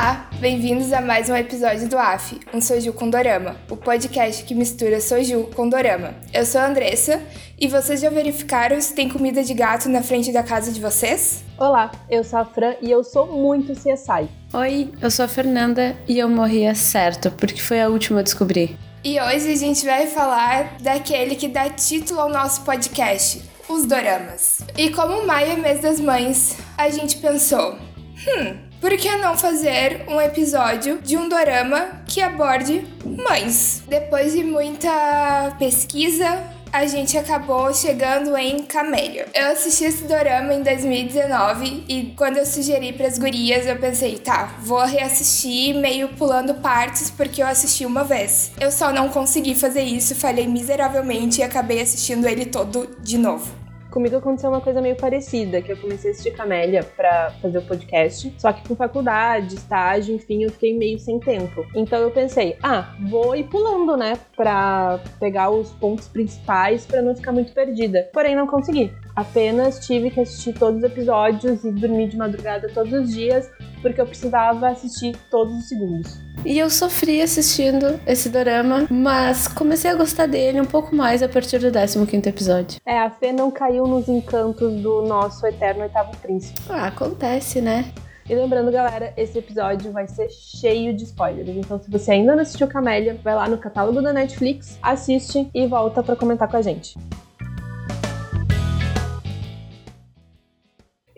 Olá, bem-vindos a mais um episódio do AF, um Soju com Dorama, o podcast que mistura Soju com Dorama. Eu sou a Andressa e vocês já verificaram se tem comida de gato na frente da casa de vocês? Olá, eu sou a Fran e eu sou muito CSI. Oi, eu sou a Fernanda e eu morria certo, porque foi a última a descobrir. E hoje a gente vai falar daquele que dá título ao nosso podcast, os doramas. E como maio é mês das mães, a gente pensou, hum, por que não fazer um episódio de um dorama que aborde mães? Depois de muita pesquisa, a gente acabou chegando em Camélia. Eu assisti esse dorama em 2019 e quando eu sugeri para as gurias, eu pensei, tá, vou reassistir meio pulando partes porque eu assisti uma vez. Eu só não consegui fazer isso, falhei miseravelmente e acabei assistindo ele todo de novo. Comigo aconteceu uma coisa meio parecida, que eu comecei a assistir Camélia pra fazer o podcast, só que com faculdade, estágio, enfim, eu fiquei meio sem tempo. Então eu pensei, ah, vou ir pulando, né, pra pegar os pontos principais para não ficar muito perdida. Porém, não consegui. Apenas tive que assistir todos os episódios e dormir de madrugada todos os dias, porque eu precisava assistir todos os segundos. E eu sofri assistindo esse dorama, mas comecei a gostar dele um pouco mais a partir do 15 episódio. É, a Fê não caiu nos encantos do nosso eterno oitavo príncipe. Ah, acontece, né? E lembrando, galera, esse episódio vai ser cheio de spoilers. Então, se você ainda não assistiu Camélia, vai lá no catálogo da Netflix, assiste e volta para comentar com a gente.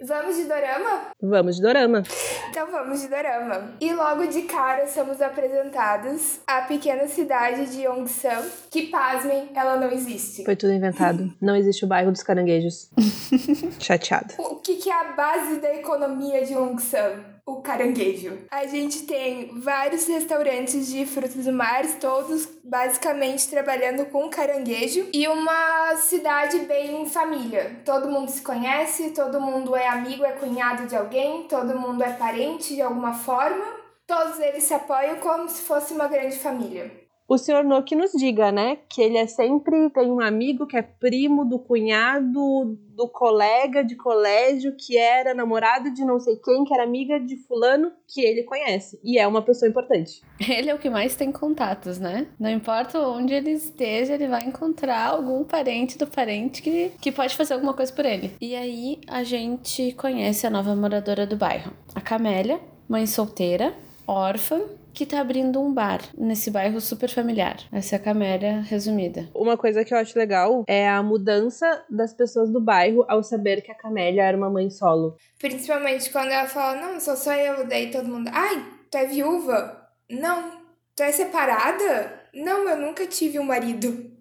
Vamos de dorama? Vamos de dorama. Então vamos de dorama. E logo de cara somos apresentados à pequena cidade de Yongsan, que pasmem, ela não existe. Foi tudo inventado. não existe o bairro dos caranguejos. Chateado. O que, que é a base da economia de Yongsan? O caranguejo. A gente tem vários restaurantes de frutos do mar, todos basicamente trabalhando com caranguejo e uma cidade bem família. Todo mundo se conhece, todo mundo é amigo, é cunhado de alguém, todo mundo é parente de alguma forma. Todos eles se apoiam como se fosse uma grande família o senhor No que nos diga, né? Que ele é sempre tem um amigo que é primo do cunhado do colega de colégio que era namorado de não sei quem, que era amiga de fulano que ele conhece. E é uma pessoa importante. Ele é o que mais tem contatos, né? Não importa onde ele esteja, ele vai encontrar algum parente do parente que, que pode fazer alguma coisa por ele. E aí a gente conhece a nova moradora do bairro, a Camélia, mãe solteira, órfã que tá abrindo um bar nesse bairro super familiar. Essa é a Camélia resumida. Uma coisa que eu acho legal é a mudança das pessoas do bairro ao saber que a Camélia era uma mãe solo. Principalmente quando ela fala, não, sou só eu, daí todo mundo, ai, tu é viúva? Não. Tu é separada? Não, eu nunca tive um marido.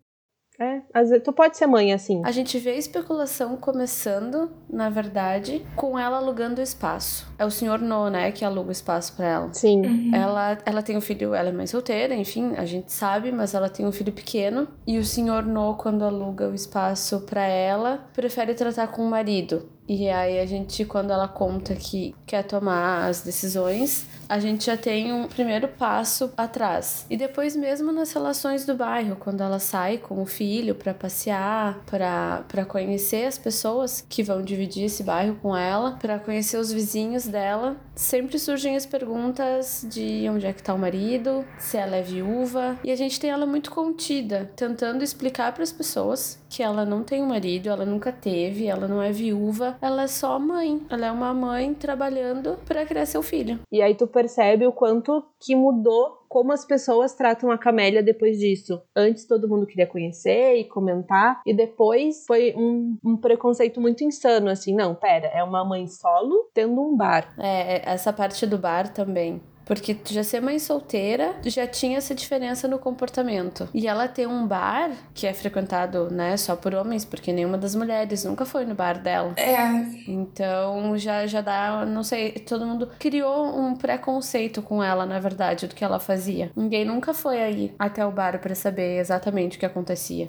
É, às vezes, tu pode ser mãe assim. A gente vê a especulação começando, na verdade, com ela alugando o espaço. É o senhor No, né, que aluga o espaço para ela. Sim. Uhum. Ela, ela tem um filho, ela é mãe solteira, enfim, a gente sabe, mas ela tem um filho pequeno. E o senhor No, quando aluga o espaço para ela, prefere tratar com o marido. E aí a gente, quando ela conta que quer tomar as decisões, a gente já tem um primeiro passo atrás. E depois mesmo nas relações do bairro, quando ela sai com o filho para passear, para conhecer as pessoas que vão dividir esse bairro com ela, para conhecer os vizinhos dela, sempre surgem as perguntas de onde é que tá o marido, se ela é viúva, e a gente tem ela muito contida, tentando explicar para as pessoas que ela não tem um marido, ela nunca teve, ela não é viúva, ela é só mãe. Ela é uma mãe trabalhando para criar seu filho. E aí tu percebe o quanto que mudou como as pessoas tratam a Camélia depois disso. Antes todo mundo queria conhecer e comentar, e depois foi um, um, preconceito muito insano, assim, não, pera, é uma mãe solo tendo um bar. É, essa parte do bar também. Porque tu já ser mãe solteira, já tinha essa diferença no comportamento. E ela tem um bar que é frequentado, né, só por homens, porque nenhuma das mulheres nunca foi no bar dela. É. Então já, já dá, não sei, todo mundo criou um preconceito com ela, na verdade, do que ela fazia. Ninguém nunca foi aí até o bar para saber exatamente o que acontecia.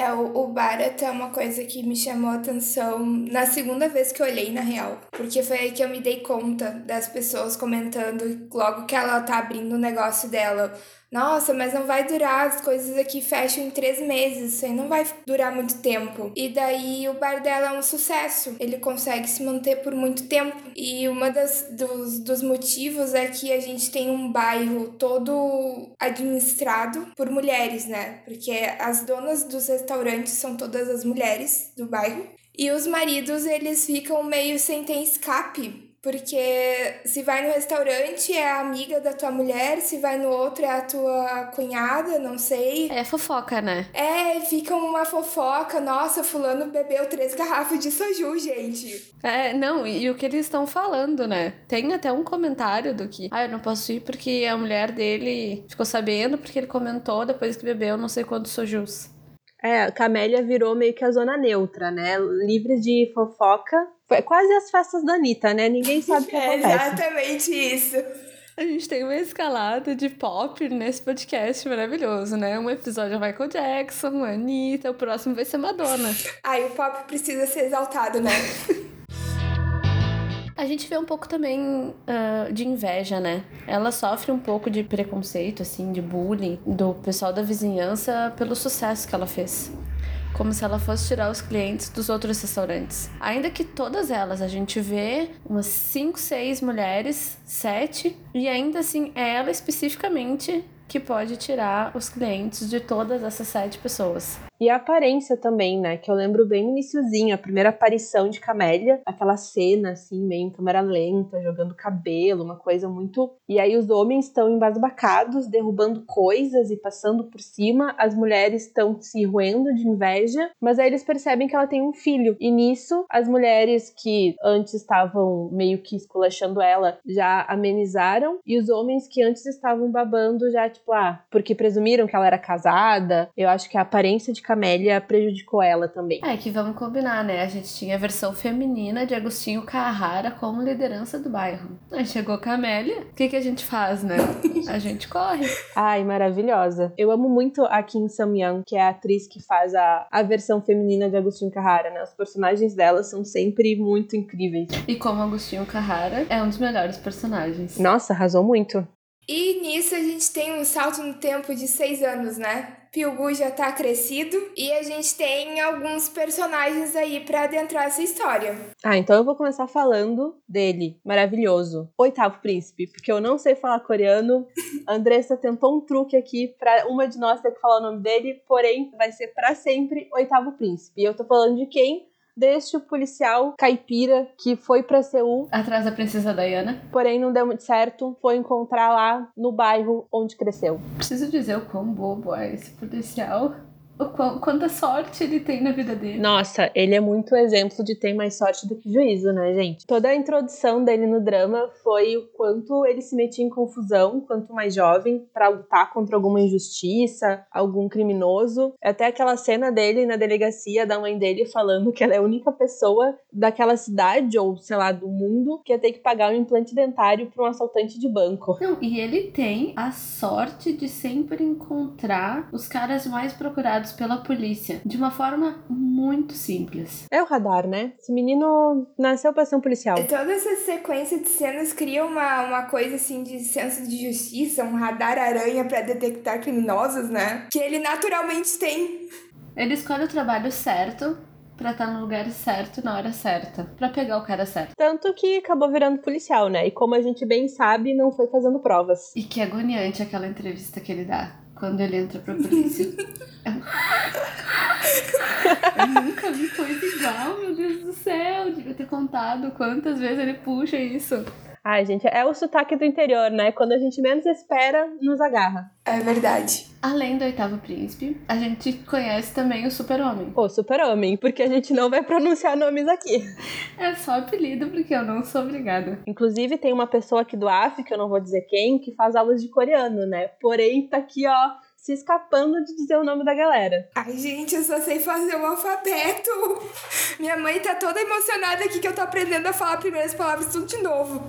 É, o, o bar até uma coisa que me chamou a atenção na segunda vez que eu olhei, na real. Porque foi aí que eu me dei conta das pessoas comentando logo que ela tá abrindo o negócio dela nossa, mas não vai durar, as coisas aqui fecham em três meses, isso aí não vai durar muito tempo. E daí o bar dela é um sucesso, ele consegue se manter por muito tempo. E uma das dos, dos motivos é que a gente tem um bairro todo administrado por mulheres, né? Porque as donas dos restaurantes são todas as mulheres do bairro. E os maridos, eles ficam meio sem ter escape porque se vai no restaurante é a amiga da tua mulher, se vai no outro é a tua cunhada, não sei. É fofoca, né? É, fica uma fofoca. Nossa, fulano bebeu três garrafas de soju, gente. É, não, e, e o que eles estão falando, né? Tem até um comentário do que, ah, eu não posso ir porque a mulher dele ficou sabendo porque ele comentou depois que bebeu não sei quantos sojus. É, a Camélia virou meio que a zona neutra, né? Livre de fofoca. Foi quase as festas da Anitta, né? Ninguém sabe o que É acontece. exatamente isso. A gente tem uma escalada de pop nesse podcast maravilhoso, né? Um episódio é Michael Jackson, Anitta, o próximo vai ser Madonna. Aí o pop precisa ser exaltado, né? A gente vê um pouco também ah, de inveja, né? Ela sofre um pouco de preconceito, assim, de bullying do pessoal da vizinhança pelo sucesso que ela fez. Como se ela fosse tirar os clientes dos outros restaurantes. Ainda que todas elas, a gente vê umas 5, 6 mulheres, 7, e ainda assim é ela especificamente que pode tirar os clientes de todas essas sete pessoas. E a aparência também, né? Que eu lembro bem no iniciozinho, a primeira aparição de Camélia, aquela cena, assim, meio em câmera lenta, jogando cabelo, uma coisa muito. E aí os homens estão embasbacados, derrubando coisas e passando por cima, as mulheres estão se roendo de inveja, mas aí eles percebem que ela tem um filho. E nisso, as mulheres que antes estavam meio que esculachando ela já amenizaram, e os homens que antes estavam babando já, tipo, ah, porque presumiram que ela era casada. Eu acho que a aparência de Camélia prejudicou ela também. É que vamos combinar, né? A gente tinha a versão feminina de Agostinho Carrara como liderança do bairro. Aí chegou Camélia, o que, que a gente faz, né? A gente corre. Ai, maravilhosa. Eu amo muito a Kim Sam-young, que é a atriz que faz a, a versão feminina de Agostinho Carrara, né? Os personagens dela são sempre muito incríveis. E como Agostinho Carrara é um dos melhores personagens. Nossa, arrasou muito. E nisso a gente tem um salto no tempo de seis anos, né? Pilgu já tá crescido e a gente tem alguns personagens aí pra adentrar essa história. Ah, então eu vou começar falando dele, maravilhoso. Oitavo príncipe, porque eu não sei falar coreano. A Andressa tentou um truque aqui pra uma de nós ter que falar o nome dele, porém vai ser pra sempre Oitavo príncipe. E eu tô falando de quem? Deste policial caipira que foi pra Seul, Atrás da princesa Diana. porém não deu muito certo, foi encontrar lá no bairro onde cresceu. Preciso dizer o quão bobo é esse policial. Quanta sorte ele tem na vida dele. Nossa, ele é muito exemplo de ter mais sorte do que juízo, né, gente? Toda a introdução dele no drama foi o quanto ele se metia em confusão, quanto mais jovem, pra lutar contra alguma injustiça, algum criminoso. Até aquela cena dele na delegacia da mãe dele falando que ela é a única pessoa daquela cidade ou, sei lá, do mundo que ia ter que pagar um implante dentário pra um assaltante de banco. Não, e ele tem a sorte de sempre encontrar os caras mais procurados pela polícia de uma forma muito simples. É o radar, né? Esse menino nasceu pra ser um policial. Toda essa sequência de cenas cria uma, uma coisa assim de senso de justiça, um radar aranha pra detectar criminosos, né? Que ele naturalmente tem. Ele escolhe o trabalho certo pra estar no lugar certo na hora certa, Pra pegar o cara certo. Tanto que acabou virando policial, né? E como a gente bem sabe, não foi fazendo provas. E que agoniante aquela entrevista que ele dá quando ele entra pra polícia. Eu nunca vi coisa igual, meu Deus do céu. Devia ter contado quantas vezes ele puxa isso. Ai, gente, é o sotaque do interior, né? Quando a gente menos espera, nos agarra. É verdade. Além do oitavo príncipe, a gente conhece também o super-homem. Pô, super-homem, porque a gente não vai pronunciar nomes aqui. É só apelido, porque eu não sou obrigada. Inclusive, tem uma pessoa aqui do AF, que eu não vou dizer quem, que faz aulas de coreano, né? Porém, tá aqui, ó, se escapando de dizer o nome da galera. Ai, gente, eu só sei fazer o alfabeto. Minha mãe tá toda emocionada aqui que eu tô aprendendo a falar primeiras palavras tudo de novo.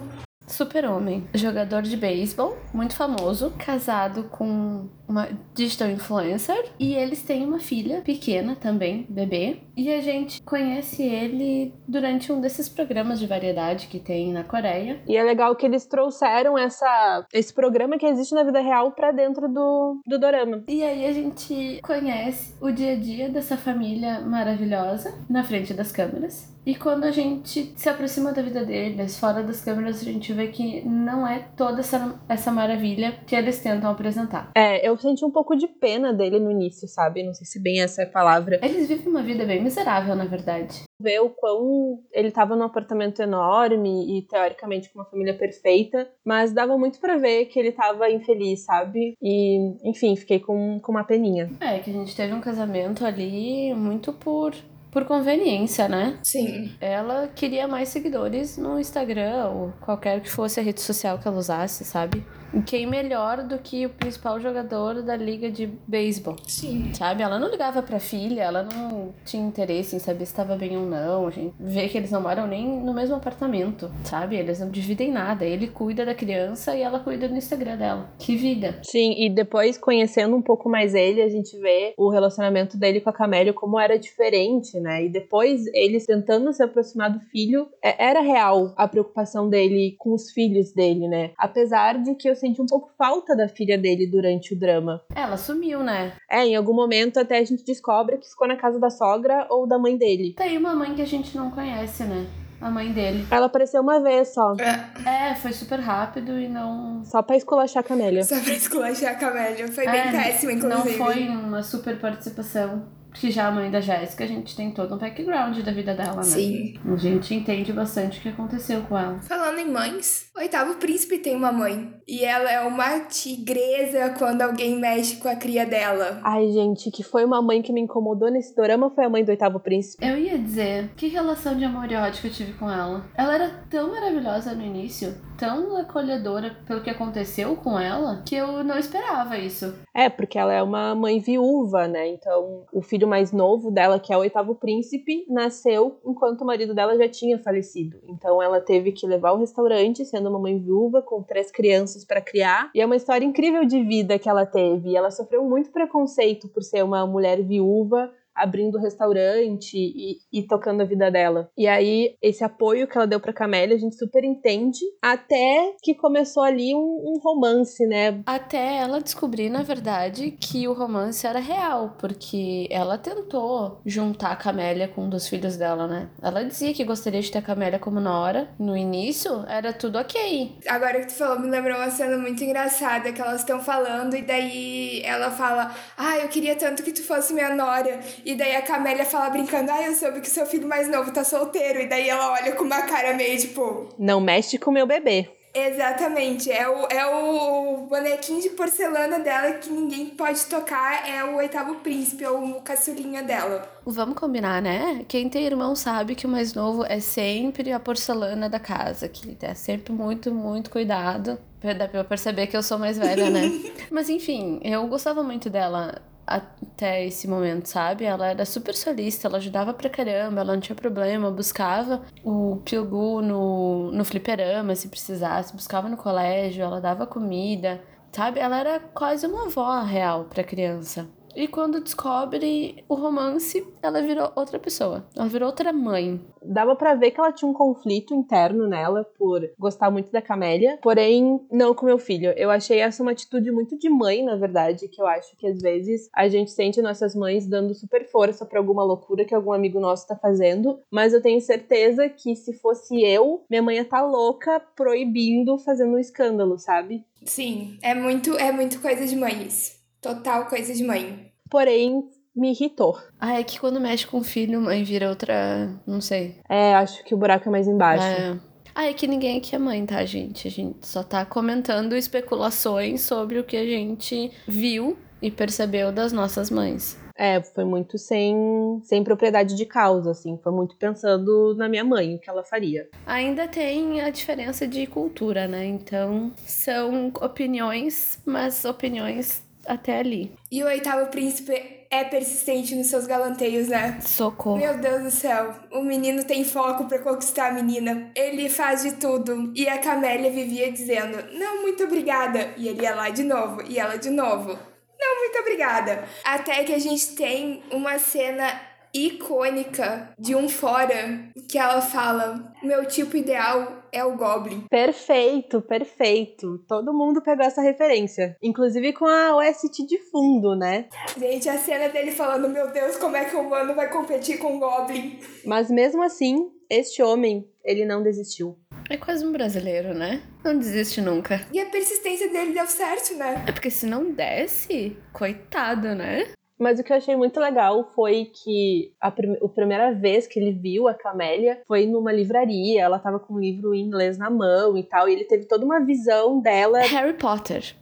Super-homem, jogador de beisebol, muito famoso, casado com uma digital influencer e eles têm uma filha pequena também, bebê. E a gente conhece ele durante um desses programas de variedade que tem na Coreia. E é legal que eles trouxeram essa, esse programa que existe na vida real para dentro do, do dorama. E aí a gente conhece o dia a dia dessa família maravilhosa na frente das câmeras. E quando a gente se aproxima da vida deles, fora das câmeras, a gente vê que não é toda essa, essa maravilha que eles tentam apresentar. É, eu senti um pouco de pena dele no início, sabe? Não sei se bem essa é a palavra. Eles vivem uma vida bem miserável, na verdade. Ver o quão ele tava num apartamento enorme e teoricamente com uma família perfeita, mas dava muito para ver que ele tava infeliz, sabe? E, enfim, fiquei com, com uma peninha. É, que a gente teve um casamento ali muito por por conveniência, né? Sim. Ela queria mais seguidores no Instagram ou qualquer que fosse a rede social que ela usasse, sabe? Quem melhor do que o principal jogador da liga de beisebol? Sim. Sabe? Ela não ligava pra filha, ela não tinha interesse em saber se estava bem ou não. A gente vê que eles não moram nem no mesmo apartamento, sabe? Eles não dividem nada. Ele cuida da criança e ela cuida do Instagram dela. Que vida. Sim, e depois conhecendo um pouco mais ele, a gente vê o relacionamento dele com a Camélia como era diferente, né? E depois eles tentando se aproximar do filho, é, era real a preocupação dele com os filhos dele, né? Apesar de que eu senti um pouco falta da filha dele durante o drama. Ela sumiu, né? É, em algum momento até a gente descobre que ficou na casa da sogra ou da mãe dele. Tem uma mãe que a gente não conhece, né? A mãe dele. Ela apareceu uma vez só. É, foi super rápido e não. Só pra esculachar a Camélia. Só pra esculachar a Camélia. Foi bem é, péssima, inclusive. Não foi uma super participação. Porque já a mãe da Jéssica, a gente tem todo um background da vida dela, né? Sim. A gente entende bastante o que aconteceu com ela. Falando em mães, o oitavo príncipe tem uma mãe. E ela é uma tigresa quando alguém mexe com a cria dela. Ai, gente, que foi uma mãe que me incomodou nesse dorama foi a mãe do oitavo príncipe. Eu ia dizer, que relação de amor e ódio que eu tive com ela. Ela era tão maravilhosa no início, tão acolhedora pelo que aconteceu com ela, que eu não esperava isso. É, porque ela é uma mãe viúva, né? Então, o filho mais novo dela, que é o oitavo príncipe, nasceu enquanto o marido dela já tinha falecido. Então, ela teve que levar ao restaurante, sendo uma mãe viúva, com três crianças para criar. E é uma história incrível de vida que ela teve. Ela sofreu muito preconceito por ser uma mulher viúva abrindo restaurante e, e, tocando a vida dela. E aí, esse apoio que ela deu pra Camélia, a gente super entende, até que começou ali um, um, romance, né? Até ela descobrir, na verdade, que o romance era real, porque ela tentou juntar a Camélia com um dos filhos dela, né? Ela dizia que gostaria de ter a Camélia como Nora. No início, era tudo ok. Agora que tu falou, me lembrou uma cena muito engraçada que elas estão falando e daí ela fala: Ah, eu queria tanto que tu fosse minha Nora. E daí a Camélia fala brincando, ah, eu soube que seu filho mais novo tá solteiro. E daí ela olha com uma cara meio tipo. Não mexe com meu bebê. Exatamente, é o, é o bonequinho de porcelana dela que ninguém pode tocar, é o oitavo príncipe, é o caçulinha dela. Vamos combinar, né? Quem tem irmão sabe que o mais novo é sempre a porcelana da casa, que é sempre muito, muito cuidado. Dá pra perceber que eu sou mais velha, né? Mas enfim, eu gostava muito dela até esse momento, sabe? Ela era super solista, ela ajudava pra caramba, ela não tinha problema, buscava o Pilgu no, no fliperama se precisasse, buscava no colégio, ela dava comida, sabe? Ela era quase uma avó real pra criança. E quando descobre o romance, ela virou outra pessoa. Ela virou outra mãe. Dava para ver que ela tinha um conflito interno nela por gostar muito da Camélia, porém não com meu filho. Eu achei essa uma atitude muito de mãe, na verdade, que eu acho que às vezes a gente sente nossas mães dando super força para alguma loucura que algum amigo nosso tá fazendo, mas eu tenho certeza que se fosse eu, minha mãe ia tá louca proibindo fazendo um escândalo, sabe? Sim, é muito é muito coisa de mãe isso. Total coisa de mãe. Porém, me irritou. Ah, é que quando mexe com o filho, mãe vira outra. Não sei. É, acho que o buraco é mais embaixo. É. Ah, é que ninguém aqui é mãe, tá, gente? A gente só tá comentando especulações sobre o que a gente viu e percebeu das nossas mães. É, foi muito sem, sem propriedade de causa, assim. Foi muito pensando na minha mãe, o que ela faria. Ainda tem a diferença de cultura, né? Então, são opiniões, mas opiniões até ali. E o oitavo príncipe é persistente nos seus galanteios, né? Socorro. Meu Deus do céu. O menino tem foco para conquistar a menina. Ele faz de tudo. E a Camélia vivia dizendo: Não, muito obrigada. E ele ia lá de novo. E ela de novo. Não, muito obrigada. Até que a gente tem uma cena icônica de um fora que ela fala: Meu tipo ideal é o Goblin. Perfeito, perfeito. Todo mundo pegou essa referência. Inclusive com a OST de fundo, né? Gente, a cena dele falando: Meu Deus, como é que o humano vai competir com o Goblin? Mas mesmo assim, este homem, ele não desistiu. É quase um brasileiro, né? Não desiste nunca. E a persistência dele deu certo, né? É porque se não desce, coitado, né? Mas o que eu achei muito legal foi que a, prim a primeira vez que ele viu a Camélia foi numa livraria, ela tava com um livro em inglês na mão e tal, e ele teve toda uma visão dela. Harry Potter.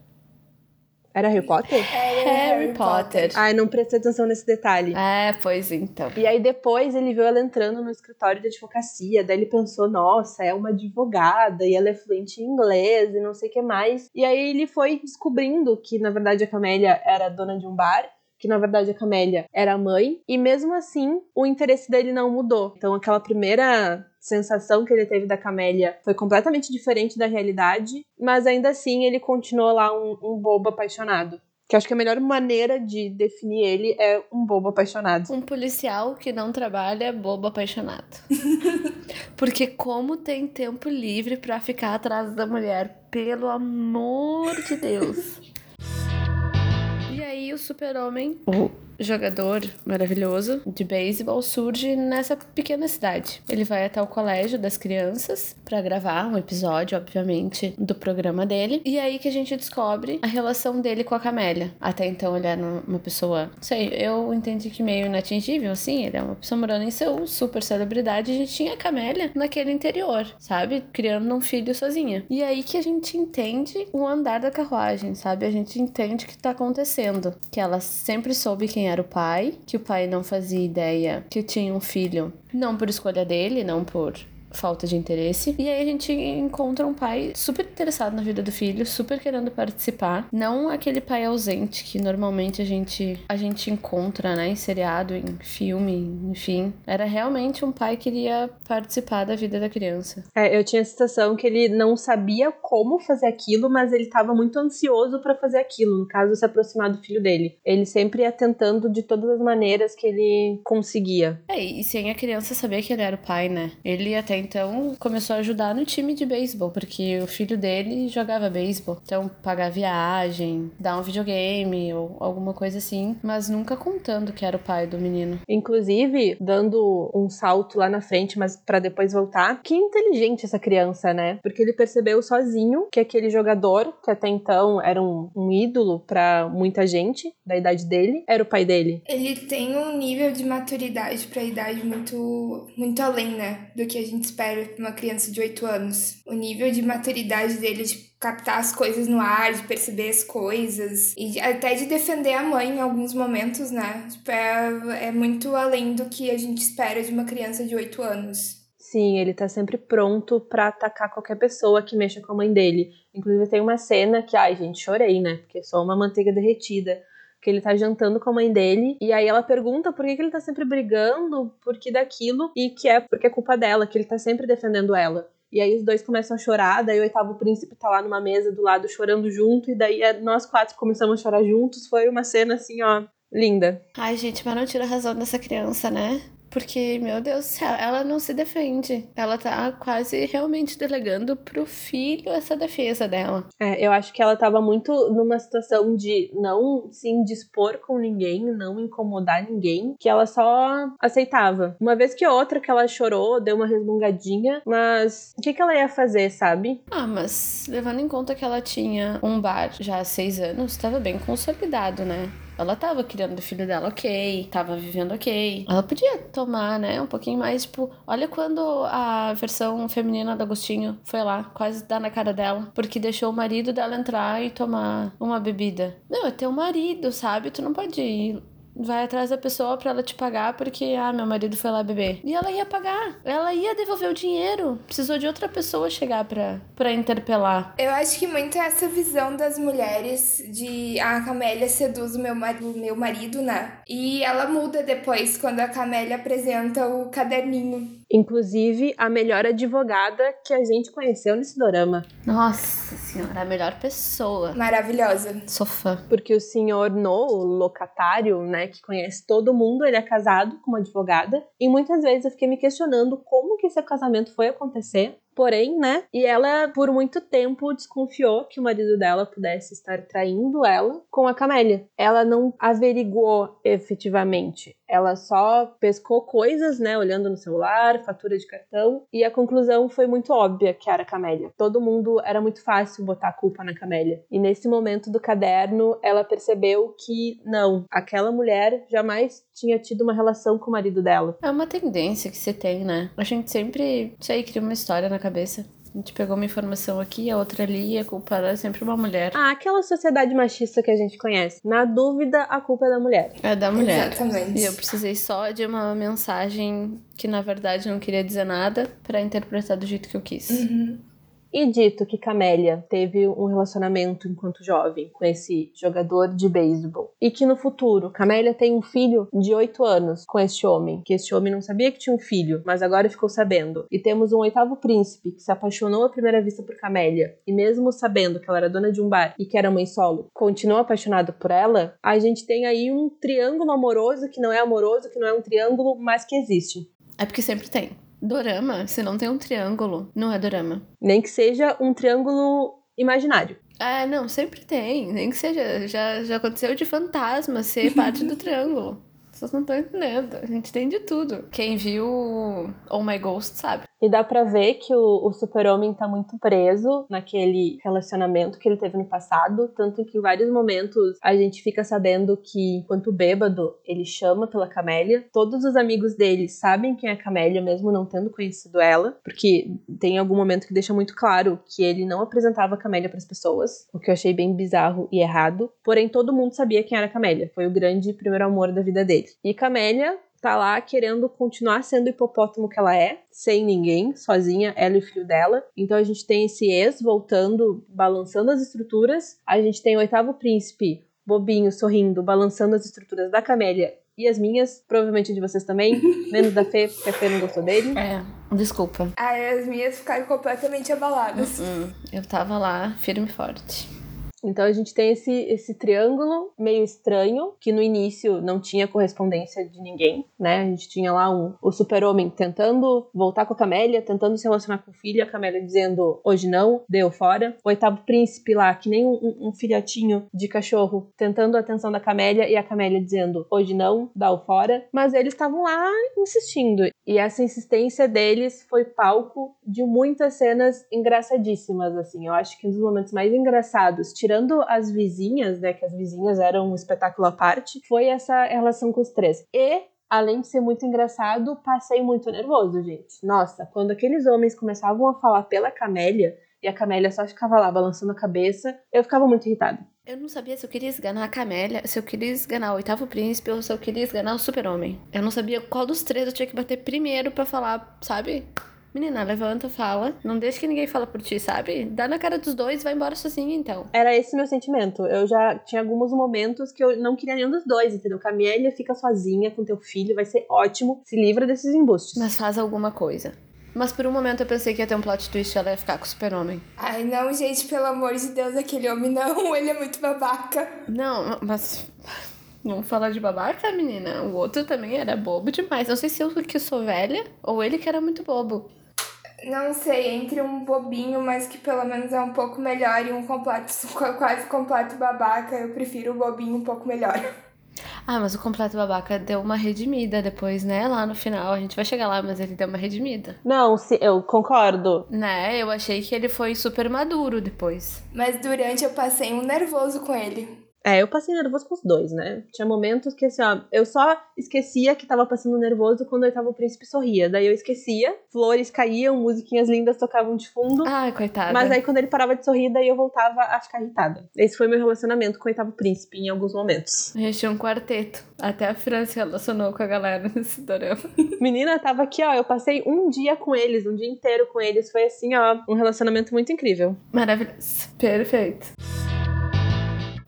Era Harry Potter? É, Harry, Harry Potter. Potter. Ai, não prestei atenção nesse detalhe. É, pois então. E aí depois ele viu ela entrando no escritório de advocacia, daí ele pensou, nossa, é uma advogada e ela é fluente em inglês e não sei o que mais. E aí ele foi descobrindo que, na verdade, a Camélia era dona de um bar que na verdade a Camélia era a mãe, e mesmo assim o interesse dele não mudou. Então aquela primeira sensação que ele teve da Camélia foi completamente diferente da realidade, mas ainda assim ele continuou lá um, um bobo apaixonado. Que acho que a melhor maneira de definir ele é um bobo apaixonado. Um policial que não trabalha é bobo apaixonado. Porque como tem tempo livre para ficar atrás da mulher, pelo amor de Deus. Aí o super-homem, o jogador maravilhoso de beisebol, surge nessa pequena cidade. Ele vai até o colégio das crianças para gravar um episódio, obviamente, do programa dele. E é aí que a gente descobre a relação dele com a Camélia. Até então ele era uma pessoa, não sei, eu entendi que meio inatingível, assim, ele é uma pessoa morando em Seul, super celebridade, e a gente tinha a Camélia naquele interior, sabe? Criando um filho sozinha. E é aí que a gente entende o andar da carruagem, sabe? A gente entende o que tá acontecendo. Que ela sempre soube quem era o pai, que o pai não fazia ideia que tinha um filho, não por escolha dele, não por falta de interesse. E aí a gente encontra um pai super interessado na vida do filho, super querendo participar. Não aquele pai ausente que normalmente a gente a gente encontra, né, em seriado, em filme, enfim. Era realmente um pai que queria participar da vida da criança. É, eu tinha a sensação que ele não sabia como fazer aquilo, mas ele estava muito ansioso para fazer aquilo, no caso, se aproximar do filho dele. Ele sempre ia tentando de todas as maneiras que ele conseguia. É, e sem a criança saber que ele era o pai, né? Ele até então começou a ajudar no time de beisebol, porque o filho dele jogava beisebol. Então, pagar viagem, dar um videogame ou alguma coisa assim, mas nunca contando que era o pai do menino. Inclusive, dando um salto lá na frente, mas para depois voltar, que inteligente essa criança, né? Porque ele percebeu sozinho que aquele jogador, que até então era um, um ídolo para muita gente da idade dele, era o pai dele. Ele tem um nível de maturidade pra idade muito, muito além, né? Do que a gente espera pra uma criança de 8 anos. O nível de maturidade dele de captar as coisas no ar, de perceber as coisas e até de defender a mãe em alguns momentos, né? Tipo, é, é muito além do que a gente espera de uma criança de 8 anos. Sim, ele tá sempre pronto para atacar qualquer pessoa que mexa com a mãe dele. Inclusive tem uma cena que, ai, gente, chorei, né? Porque só uma manteiga derretida. Que ele tá jantando com a mãe dele. E aí ela pergunta por que, que ele tá sempre brigando, por que daquilo, e que é porque é culpa dela, que ele tá sempre defendendo ela. E aí os dois começam a chorar, daí o oitavo príncipe tá lá numa mesa do lado chorando junto, e daí é, nós quatro começamos a chorar juntos. Foi uma cena assim, ó, linda. Ai, gente, mas não tira a razão dessa criança, né? Porque, meu Deus do céu, ela não se defende. Ela tá quase realmente delegando pro filho essa defesa dela. É, eu acho que ela tava muito numa situação de não se indispor com ninguém, não incomodar ninguém, que ela só aceitava. Uma vez que outra que ela chorou, deu uma resmungadinha, mas o que, que ela ia fazer, sabe? Ah, mas levando em conta que ela tinha um bar já há seis anos, tava bem consolidado, né? Ela tava criando o filho dela ok, tava vivendo ok. Ela podia tomar, né, um pouquinho mais, tipo, olha quando a versão feminina do Agostinho foi lá, quase dar na cara dela, porque deixou o marido dela entrar e tomar uma bebida. Não, é teu marido, sabe? Tu não pode ir vai atrás da pessoa pra ela te pagar porque, ah, meu marido foi lá beber. E ela ia pagar. Ela ia devolver o dinheiro. Precisou de outra pessoa chegar pra, pra interpelar. Eu acho que muito é essa visão das mulheres de ah, a Camélia seduz o meu, marido, meu marido, né? E ela muda depois quando a Camélia apresenta o caderninho. Inclusive, a melhor advogada que a gente conheceu nesse dorama. Nossa senhora, a melhor pessoa. Maravilhosa. Sou fã. Porque o senhor No, o locatário, né, que conhece todo mundo, ele é casado com uma advogada. E muitas vezes eu fiquei me questionando como que esse casamento foi acontecer. Porém, né? E ela, por muito tempo, desconfiou que o marido dela pudesse estar traindo ela com a Camélia. Ela não averigou efetivamente. Ela só pescou coisas, né? Olhando no celular, fatura de cartão. E a conclusão foi muito óbvia que era a Camélia. Todo mundo era muito fácil botar a culpa na Camélia. E nesse momento do caderno, ela percebeu que não, aquela mulher jamais tinha tido uma relação com o marido dela. É uma tendência que você tem, né? A gente sempre, sei, cria uma história na cabeça. A gente pegou uma informação aqui, a outra ali, e a culpa é sempre uma mulher. Ah, aquela sociedade machista que a gente conhece. Na dúvida, a culpa é da mulher. É da mulher. Exatamente. E eu precisei só de uma mensagem que na verdade não queria dizer nada pra interpretar do jeito que eu quis. Uhum. E dito que Camélia teve um relacionamento enquanto jovem com esse jogador de beisebol e que no futuro Camélia tem um filho de 8 anos com este homem, que este homem não sabia que tinha um filho, mas agora ficou sabendo. E temos um oitavo príncipe que se apaixonou à primeira vista por Camélia e mesmo sabendo que ela era dona de um bar e que era mãe solo, continua apaixonado por ela. A gente tem aí um triângulo amoroso que não é amoroso, que não é um triângulo, mas que existe. É porque sempre tem. Dorama, se não tem um triângulo, não é dorama. Nem que seja um triângulo imaginário. Ah, não, sempre tem. Nem que seja. Já, já aconteceu de fantasma ser parte do triângulo. Vocês não estão entendendo. A gente tem de tudo. Quem viu Oh My Ghost sabe. E dá pra ver que o, o super-homem tá muito preso naquele relacionamento que ele teve no passado. Tanto que em vários momentos a gente fica sabendo que, enquanto bêbado, ele chama pela Camélia. Todos os amigos dele sabem quem é a Camélia, mesmo não tendo conhecido ela. Porque tem algum momento que deixa muito claro que ele não apresentava a Camélia pras pessoas. O que eu achei bem bizarro e errado. Porém, todo mundo sabia quem era a Camélia. Foi o grande primeiro amor da vida dele. E Camélia tá lá querendo continuar sendo o hipopótamo que ela é, sem ninguém, sozinha, ela e o filho dela. Então a gente tem esse ex voltando, balançando as estruturas. A gente tem o oitavo príncipe, bobinho, sorrindo, balançando as estruturas da Camélia e as minhas, provavelmente de vocês também, menos da Fê, porque a Fê não gostou dele. É, desculpa. Aí as minhas ficaram completamente abaladas. Hum, eu tava lá, firme e forte. Então a gente tem esse, esse triângulo meio estranho, que no início não tinha correspondência de ninguém, né? A gente tinha lá um, o super-homem tentando voltar com a Camélia, tentando se relacionar com o filho, a Camélia dizendo hoje não, deu fora. O oitavo príncipe lá, que nem um, um filhotinho de cachorro, tentando a atenção da Camélia e a Camélia dizendo hoje não, dá o fora. Mas eles estavam lá insistindo. E essa insistência deles foi palco de muitas cenas engraçadíssimas, assim. Eu acho que um dos momentos mais engraçados, tirando as vizinhas, né, que as vizinhas eram um espetáculo à parte, foi essa relação com os três. E além de ser muito engraçado, passei muito nervoso, gente. Nossa, quando aqueles homens começavam a falar pela Camélia e a Camélia só ficava lá balançando a cabeça, eu ficava muito irritada. Eu não sabia se eu queria esganar a Camélia, se eu queria esganar o oitavo príncipe ou se eu queria esganar o super-homem. Eu não sabia qual dos três eu tinha que bater primeiro pra falar, sabe? Menina, levanta, fala. Não deixa que ninguém fala por ti, sabe? Dá na cara dos dois e vai embora sozinha, então. Era esse meu sentimento. Eu já tinha alguns momentos que eu não queria nenhum dos dois, entendeu? Camélia fica sozinha com teu filho, vai ser ótimo. Se livra desses embustes. Mas faz alguma coisa. Mas por um momento eu pensei que ia ter um plot twist e ela ia ficar com o super-homem. Ai, não, gente, pelo amor de Deus, aquele homem não, ele é muito babaca. Não, mas. Vamos falar de babaca, menina? O outro também era bobo demais. Não sei se eu que sou velha ou ele que era muito bobo. Não sei, entre um bobinho, mas que pelo menos é um pouco melhor, e um completo, quase completo babaca, eu prefiro o bobinho um pouco melhor. Ah, mas o completo babaca deu uma redimida depois, né? Lá no final. A gente vai chegar lá, mas ele deu uma redimida. Não, se, eu concordo. Né? Eu achei que ele foi super maduro depois. Mas durante eu passei um nervoso com ele. É, eu passei nervoso com os dois, né? Tinha momentos que, assim, ó, eu só esquecia que tava passando nervoso quando eu tava o príncipe sorria. Daí eu esquecia, flores caíam, musiquinhas lindas tocavam de fundo. Ai, coitada. Mas aí quando ele parava de sorrir, daí eu voltava a ficar irritada. Esse foi meu relacionamento com o oitavo príncipe em alguns momentos. A gente tinha um quarteto. Até a Fran se relacionou com a galera nesse dorama. Menina, tava aqui, ó. Eu passei um dia com eles, um dia inteiro com eles. Foi assim, ó, um relacionamento muito incrível. Maravilhoso. Perfeito.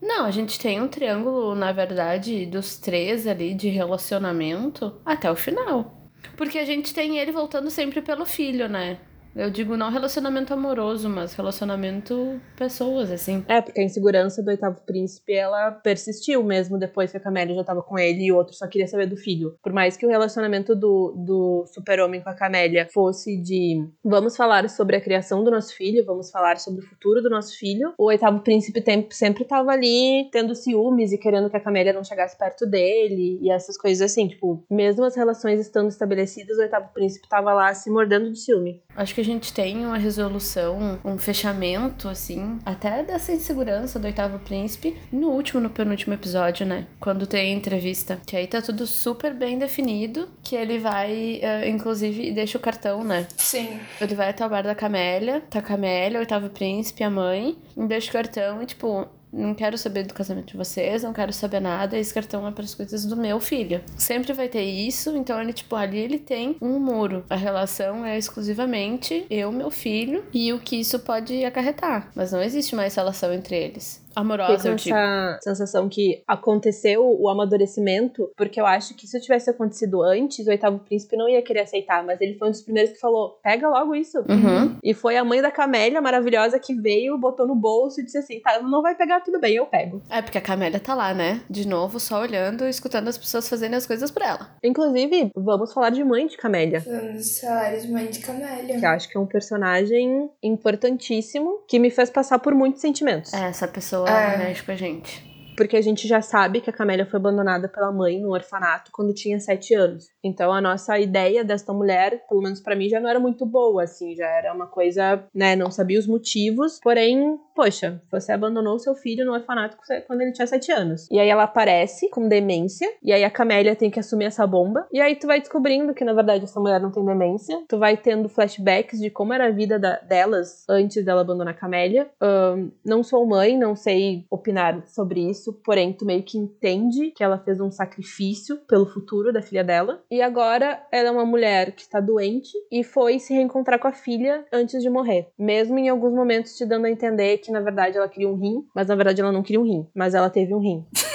Não, a gente tem um triângulo, na verdade, dos três ali de relacionamento até o final. Porque a gente tem ele voltando sempre pelo filho, né? Eu digo não relacionamento amoroso, mas relacionamento pessoas, assim. É, porque a insegurança do oitavo príncipe, ela persistiu mesmo depois que a Camélia já tava com ele e o outro só queria saber do filho. Por mais que o relacionamento do, do super-homem com a Camélia fosse de vamos falar sobre a criação do nosso filho, vamos falar sobre o futuro do nosso filho, o oitavo príncipe tem, sempre tava ali tendo ciúmes e querendo que a Camélia não chegasse perto dele e essas coisas assim. Tipo, mesmo as relações estando estabelecidas, o oitavo príncipe tava lá se mordendo de ciúme. Acho que a gente tem uma resolução, um fechamento, assim, até dessa insegurança do oitavo príncipe no último, no penúltimo episódio, né? Quando tem a entrevista. Que aí tá tudo super bem definido. Que ele vai, uh, inclusive, deixa o cartão, né? Sim. Ele vai até o bar da Camélia, tá a Camélia, o oitavo príncipe, a mãe, e deixa o cartão e, tipo, não quero saber do casamento de vocês, não quero saber nada, esse cartão é para as coisas do meu filho. Sempre vai ter isso, então ele, tipo, ali ele tem um muro. A relação é exclusivamente eu, meu filho e o que isso pode acarretar. Mas não existe mais relação entre eles. Amorosa, eu com digo. essa sensação que aconteceu o amadurecimento, porque eu acho que se tivesse acontecido antes, o oitavo príncipe não ia querer aceitar, mas ele foi um dos primeiros que falou: pega logo isso. Uhum. E foi a mãe da Camélia, maravilhosa, que veio, botou no bolso e disse assim: tá, não vai pegar, tudo bem, eu pego. É porque a Camélia tá lá, né? De novo, só olhando e escutando as pessoas fazendo as coisas pra ela. Inclusive, vamos falar de mãe de Camélia. Vamos falar de mãe de Camélia. Que eu acho que é um personagem importantíssimo que me fez passar por muitos sentimentos. É, essa pessoa É. mexe com a gente. Porque a gente já sabe que a Camélia foi abandonada pela mãe no orfanato quando tinha sete anos. Então a nossa ideia desta mulher, pelo menos pra mim, já não era muito boa, assim, já era uma coisa, né, não sabia os motivos. Porém, poxa, você abandonou seu filho no orfanato quando ele tinha sete anos. E aí ela aparece com demência, e aí a Camélia tem que assumir essa bomba. E aí tu vai descobrindo que na verdade essa mulher não tem demência. Tu vai tendo flashbacks de como era a vida da- delas antes dela abandonar a Camélia. Ahn, não sou mãe, não sei opinar sobre isso, porém tu meio que entende que ela fez um sacrifício pelo futuro da filha dela. E agora ela é uma mulher que está doente e foi se reencontrar com a filha antes de morrer. Mesmo em alguns momentos te dando a entender que na verdade ela queria um rim, mas na verdade ela não queria um rim, mas ela teve um rim.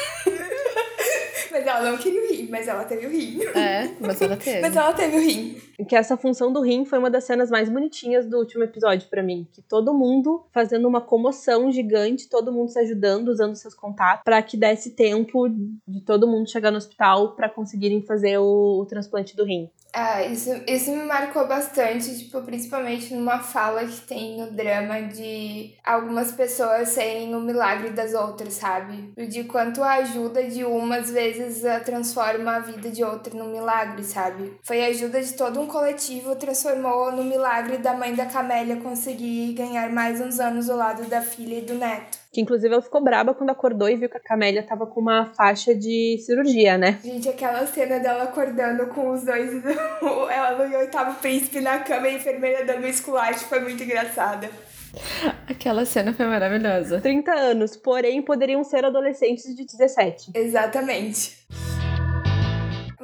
Mas ela não queria o rim, mas ela teve o rim. É, mas ela teve. Mas ela teve o rim. que essa função do rim foi uma das cenas mais bonitinhas do último episódio pra mim, que todo mundo fazendo uma comoção gigante, todo mundo se ajudando, usando seus contatos, pra que desse tempo de todo mundo chegar no hospital pra conseguirem fazer o, o transplante do rim. Ah, isso, isso me marcou bastante, tipo, principalmente numa fala que tem no drama de algumas pessoas serem o milagre das outras, sabe? De quanto a ajuda de uma, às vezes, eh, transforma a vida de outra num milagre, sabe? Foi a ajuda de todo um coletivo, transformou no milagre da mãe da Camélia conseguir ganhar mais uns anos ao lado da filha e do neto. Que inclusive ela ficou braba quando acordou e viu que a Camélia tava com uma faixa de cirurgia, né? Gente, aquela cena dela acordando com os dois, ela no oitavo príncipe na cama e a enfermeira dando esculacho foi muito engraçada. Aquela cena foi maravilhosa. 30 anos, porém poderiam ser adolescentes de 17. Exatamente.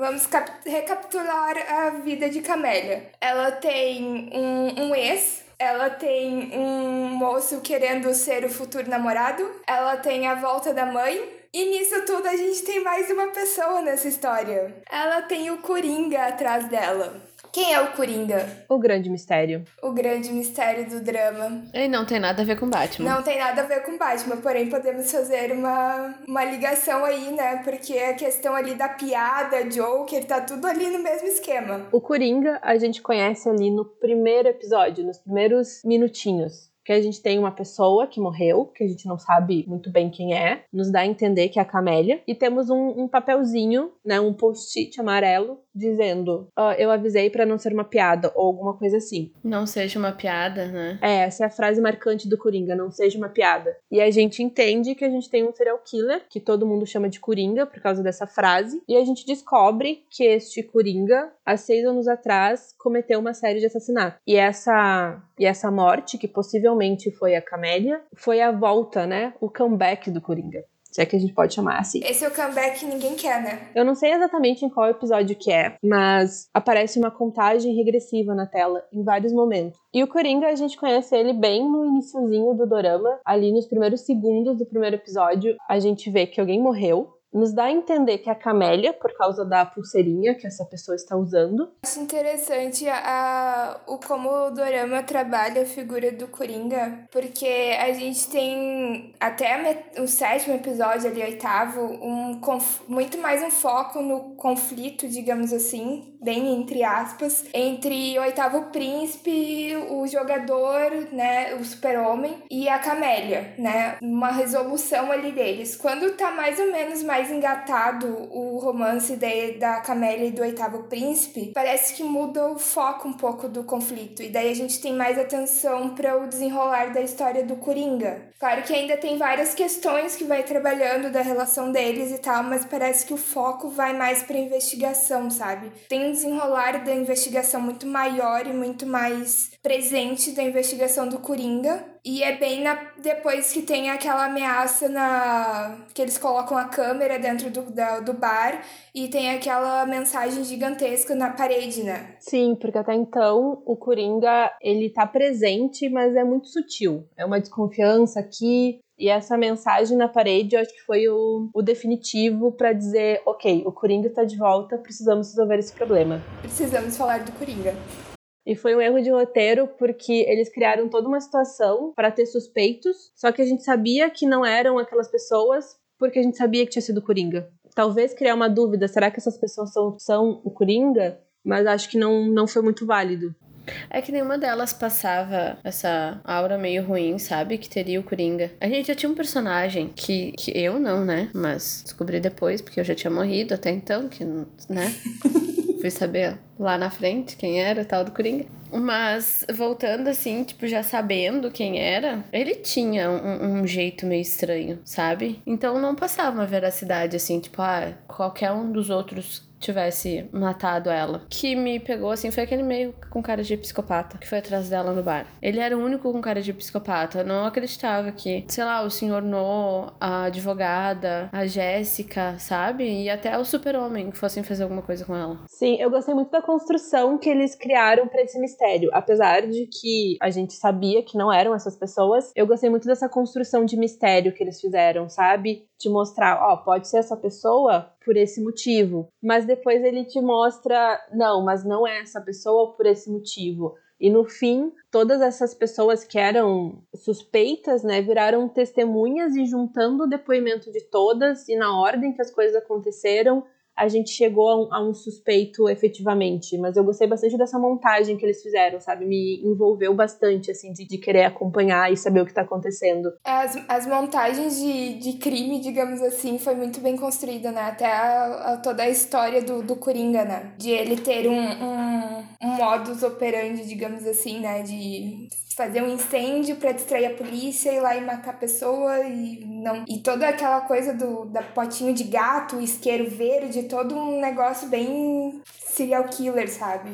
Vamos cap- recapitular a vida de Camélia. Ela tem um, um ex, ela tem um moço querendo ser o futuro namorado, ela tem a volta da mãe. E nisso tudo a gente tem mais uma pessoa nessa história. Ela tem o Coringa atrás dela. Quem é o Coringa? O grande mistério. O grande mistério do drama. E não tem nada a ver com Batman. Não tem nada a ver com Batman, porém podemos fazer uma, uma ligação aí, né? Porque a questão ali da piada, Joker, tá tudo ali no mesmo esquema. O Coringa a gente conhece ali no primeiro episódio, nos primeiros minutinhos. Que a gente tem uma pessoa que morreu, que a gente não sabe muito bem quem é, nos dá a entender que é a Camélia, e temos um, um papelzinho, né, um post-it amarelo, dizendo: oh, Eu avisei para não ser uma piada, ou alguma coisa assim. Não seja uma piada, né? É, essa é a frase marcante do Coringa: não seja uma piada. E a gente entende que a gente tem um serial killer, que todo mundo chama de Coringa por causa dessa frase, e a gente descobre que este Coringa, há seis anos atrás, cometeu uma série de assassinatos. E essa, e essa morte, que possivelmente foi a Camélia, foi a volta, né? O comeback do Coringa. Se é que a gente pode chamar assim. Esse é o comeback que ninguém quer, né? Eu não sei exatamente em qual episódio que é, mas aparece uma contagem regressiva na tela em vários momentos. E o Coringa, a gente conhece ele bem no iniciozinho do dorama, ali nos primeiros segundos do primeiro episódio, a gente vê que alguém morreu, nos dá a entender que é a Camélia, por causa da pulseirinha que essa pessoa está usando. Acho interessante a, a, o como o Dorama trabalha a figura do Coringa, porque a gente tem até o sétimo episódio, ali, oitavo, um, muito mais um foco no conflito, digamos assim, bem entre aspas, entre o oitavo príncipe, o jogador, né, o super-homem, e a Camélia, né? Uma resolução ali deles. Quando tá mais ou menos mais engatado o romance de, da Camélia e do Oitavo Príncipe, parece que muda o foco um pouco do conflito. E daí a gente tem mais atenção para o desenrolar da história do Coringa. Claro que ainda tem várias questões que vai trabalhando da relação deles e tal, mas parece que o foco vai mais para investigação, sabe? Tem desenrolar da investigação muito maior e muito mais presente da investigação do Coringa. E é bem na, depois que tem aquela ameaça na. que eles colocam a câmera dentro do, da, do bar e tem aquela mensagem gigantesca na parede, né? Sim, porque até então o Coringa ele tá presente, mas é muito sutil. É uma desconfiança aqui, e essa mensagem na parede, eu acho que foi o, o definitivo para dizer: ok, o Coringa está de volta, precisamos resolver esse problema. Precisamos falar do Coringa. E foi um erro de roteiro porque eles criaram toda uma situação para ter suspeitos, só que a gente sabia que não eram aquelas pessoas porque a gente sabia que tinha sido Coringa. Talvez criar uma dúvida, será que essas pessoas são, são o Coringa? Mas acho que não, não foi muito válido. É que nenhuma delas passava essa aura meio ruim, sabe? Que teria o Coringa. A gente já tinha um personagem que, que eu não, né? Mas descobri depois, porque eu já tinha morrido até então, que, né? Fui saber lá na frente quem era, tal do Coringa. Mas, voltando assim, tipo, já sabendo quem era, ele tinha um, um, jeito meio estranho, sabe? Então não passava uma veracidade assim, tipo, ah, qualquer um dos outros tivesse matado ela. Que me pegou assim foi aquele meio com cara de psicopata que foi atrás dela no bar. Ele era o único com cara de psicopata. Eu não acreditava que, sei lá, o senhor No, a advogada, a Jéssica, sabe? E até o super-homem fossem fazer alguma coisa com ela. Sim, eu gostei muito da construção que eles criaram para esse mistério. Apesar de que a gente sabia que não eram essas pessoas, eu gostei muito dessa construção de mistério que eles fizeram, sabe? De mostrar, ó, pode ser essa pessoa por esse motivo. Mas depois ele te mostra, não, mas não é essa pessoa por esse motivo. E no fim, todas essas pessoas que eram suspeitas, né, viraram testemunhas e juntando o depoimento de todas e na ordem que as coisas aconteceram, a gente chegou a um, a um, suspeito efetivamente. Mas eu gostei bastante dessa montagem que eles fizeram, sabe? Me envolveu bastante, assim, de, de querer acompanhar e saber o que tá acontecendo. As, as montagens de, de crime, digamos assim, foi muito bem construída, né? Até a, a, toda a história do, do Coringa, né? De ele ter um, um, um modus operandi, digamos assim, né? De fazer um incêndio para distrair a polícia ir lá e matar a pessoa e não e toda aquela coisa do da potinho de gato, isqueiro verde, todo um negócio bem serial killer, sabe?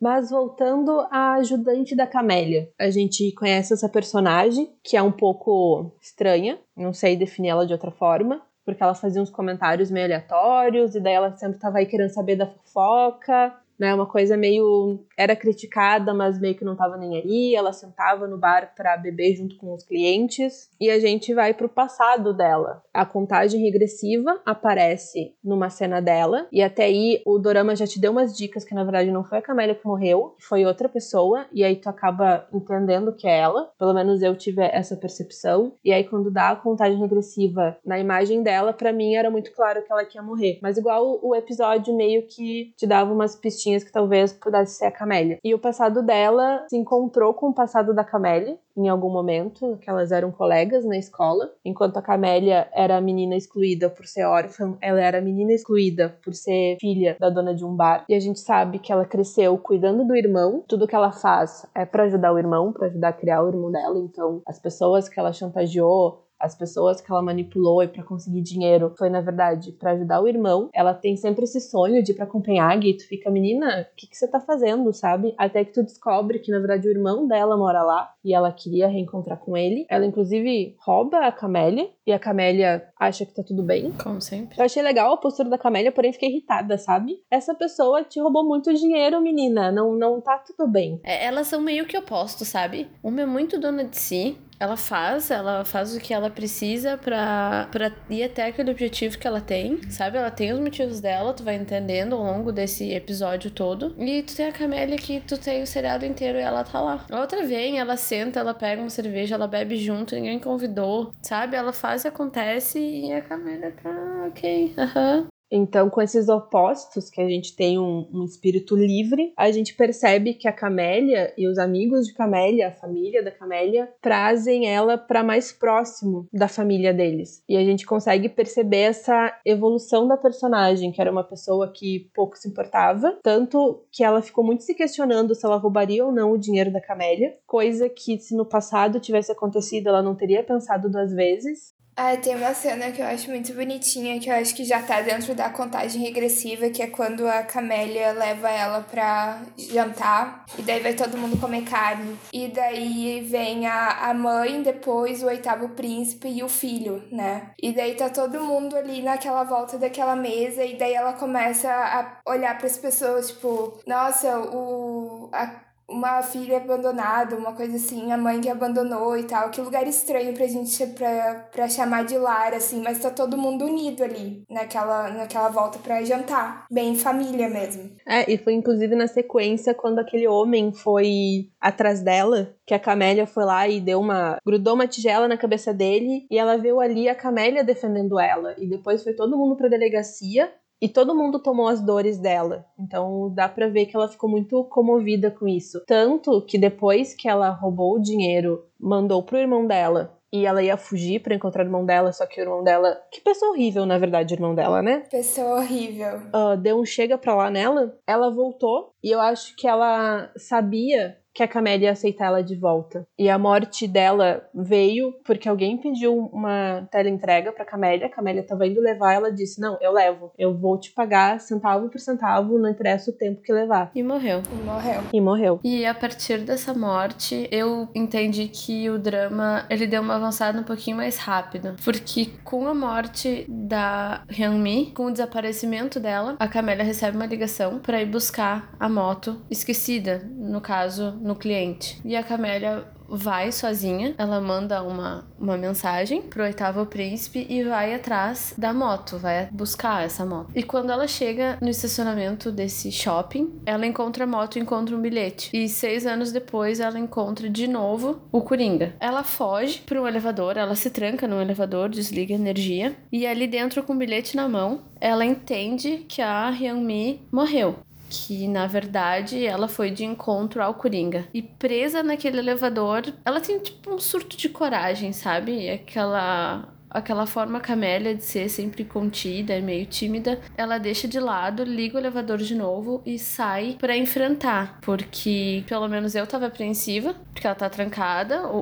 Mas voltando à ajudante da Camélia, a gente conhece essa personagem que é um pouco estranha, não sei definir ela de outra forma, porque ela fazia uns comentários meio aleatórios e daí ela sempre tava aí querendo saber da fofoca né? Uma coisa meio era criticada, mas meio que não tava nem aí. Ela sentava no bar para beber junto com os clientes e a gente vai pro passado dela. A contagem regressiva aparece numa cena dela e até aí o dorama já te deu umas dicas que na verdade não foi a Camélia que morreu, foi outra pessoa e aí tu acaba entendendo que é ela. Pelo menos eu tive essa percepção. E aí quando dá a contagem regressiva na imagem dela, para mim era muito claro que ela ia morrer. Mas igual o episódio meio que te dava umas pistinhas que talvez pudesse ser a Camélia. E o passado dela se encontrou com o passado da Camélia em algum momento, que elas eram colegas na escola, enquanto a Camélia era a menina excluída por ser órfã, ela era a menina excluída por ser filha da dona de um bar. E a gente sabe que ela cresceu cuidando do irmão, tudo que ela faz é para ajudar o irmão, para ajudar a criar o irmão dela. Então, as pessoas que ela chantageou, as pessoas que ela manipulou e para conseguir dinheiro foi na verdade para ajudar o irmão. Ela tem sempre esse sonho de ir para Copenhague e tu fica, menina, o que, que você tá fazendo, sabe? Até que tu descobre que na verdade o irmão dela mora lá e ela queria reencontrar com ele. Ela inclusive rouba a Camélia e a Camélia acha que tá tudo bem. Como sempre. Eu achei legal a postura da Camélia, porém fiquei irritada, sabe? Essa pessoa te roubou muito dinheiro, menina. Não, não tá tudo bem. É, elas são meio que opostos, sabe? Uma é muito dona de si, ela faz, ela faz o que ela precisa pra, pra ir até aquele objetivo que ela tem, sabe? Ela tem os motivos dela, tu vai entendendo ao longo desse episódio todo. E tu tem a Camélia que tu tem o seriado inteiro e ela tá lá. A outra vem, ela senta, ela pega uma cerveja, ela bebe junto, ninguém convidou, sabe? Ela faz e acontece e a Camélia tá ok, aham. Uhum. Então, com esses opostos, que a gente tem um, um, espírito livre, a gente percebe que a Camélia e os amigos de Camélia, a família da Camélia, trazem ela para mais próximo da família deles. E a gente consegue perceber essa evolução da personagem, que era uma pessoa que pouco se importava, tanto que ela ficou muito se questionando se ela roubaria ou não o dinheiro da Camélia, coisa que se no passado tivesse acontecido ela não teria pensado duas vezes. Ah, tem uma cena que eu acho muito bonitinha, que eu acho que já tá dentro da contagem regressiva, que é quando a Camélia leva ela pra jantar, e daí vai todo mundo comer carne. E daí vem a, a mãe, depois o oitavo príncipe e o filho, né? E daí tá todo mundo ali naquela volta daquela mesa, e daí ela começa a olhar para as pessoas, tipo, nossa, o. A, uma filha abandonada, uma coisa assim, a mãe que abandonou e tal. Que lugar estranho pra gente pra, pra chamar de lar, assim, mas tá todo mundo unido ali, naquela, naquela volta pra jantar. Bem família mesmo. É, e foi inclusive na sequência quando aquele homem foi atrás dela, que a Camélia foi lá e deu uma. grudou uma tigela na cabeça dele e ela viu ali a Camélia defendendo ela. E depois foi todo mundo pra delegacia e todo mundo tomou as dores dela. Então dá para ver que ela ficou muito comovida com isso. Tanto que depois que ela roubou o dinheiro, mandou pro irmão dela e ela ia fugir para encontrar o irmão dela, só que o irmão dela. Que pessoa horrível, na verdade, o irmão dela, né? Pessoa horrível. Uh, deu um chega pra lá nela, ela voltou e eu acho que ela sabia que a Camélia ia aceitar ela de volta. E a morte dela veio porque alguém pediu uma teleentrega pra Camélia, a Camélia tava indo levar, ela disse: Não, eu levo, eu vou te pagar centavo por centavo, não interessa o tempo que levar. E morreu. E morreu. E morreu. E a partir dessa morte, eu entendi que o drama ele deu uma avançada um pouquinho mais rápido. Porque com a morte da Hyunmi, com o desaparecimento dela, a Camélia recebe uma ligação para ir buscar a moto esquecida, no caso no cliente. E a Camélia vai sozinha, ela manda uma, uma mensagem pro oitavo príncipe e vai atrás da moto, vai buscar essa moto. E quando ela chega no estacionamento desse shopping, ela encontra a moto e encontra um bilhete. E seis anos depois ela encontra de novo o Coringa. Ela foge para um elevador, ela se tranca no elevador, desliga a energia e ali dentro com o bilhete na mão, ela entende que a Hyunmi morreu que na verdade ela foi de encontro ao Coringa. E presa naquele elevador, ela tem tipo um surto de coragem, sabe? Aquela aquela forma camélia de ser sempre contida, meio tímida, ela deixa de lado, liga o elevador de novo e sai para enfrentar, porque pelo menos eu tava apreensiva, porque ela tá trancada, o,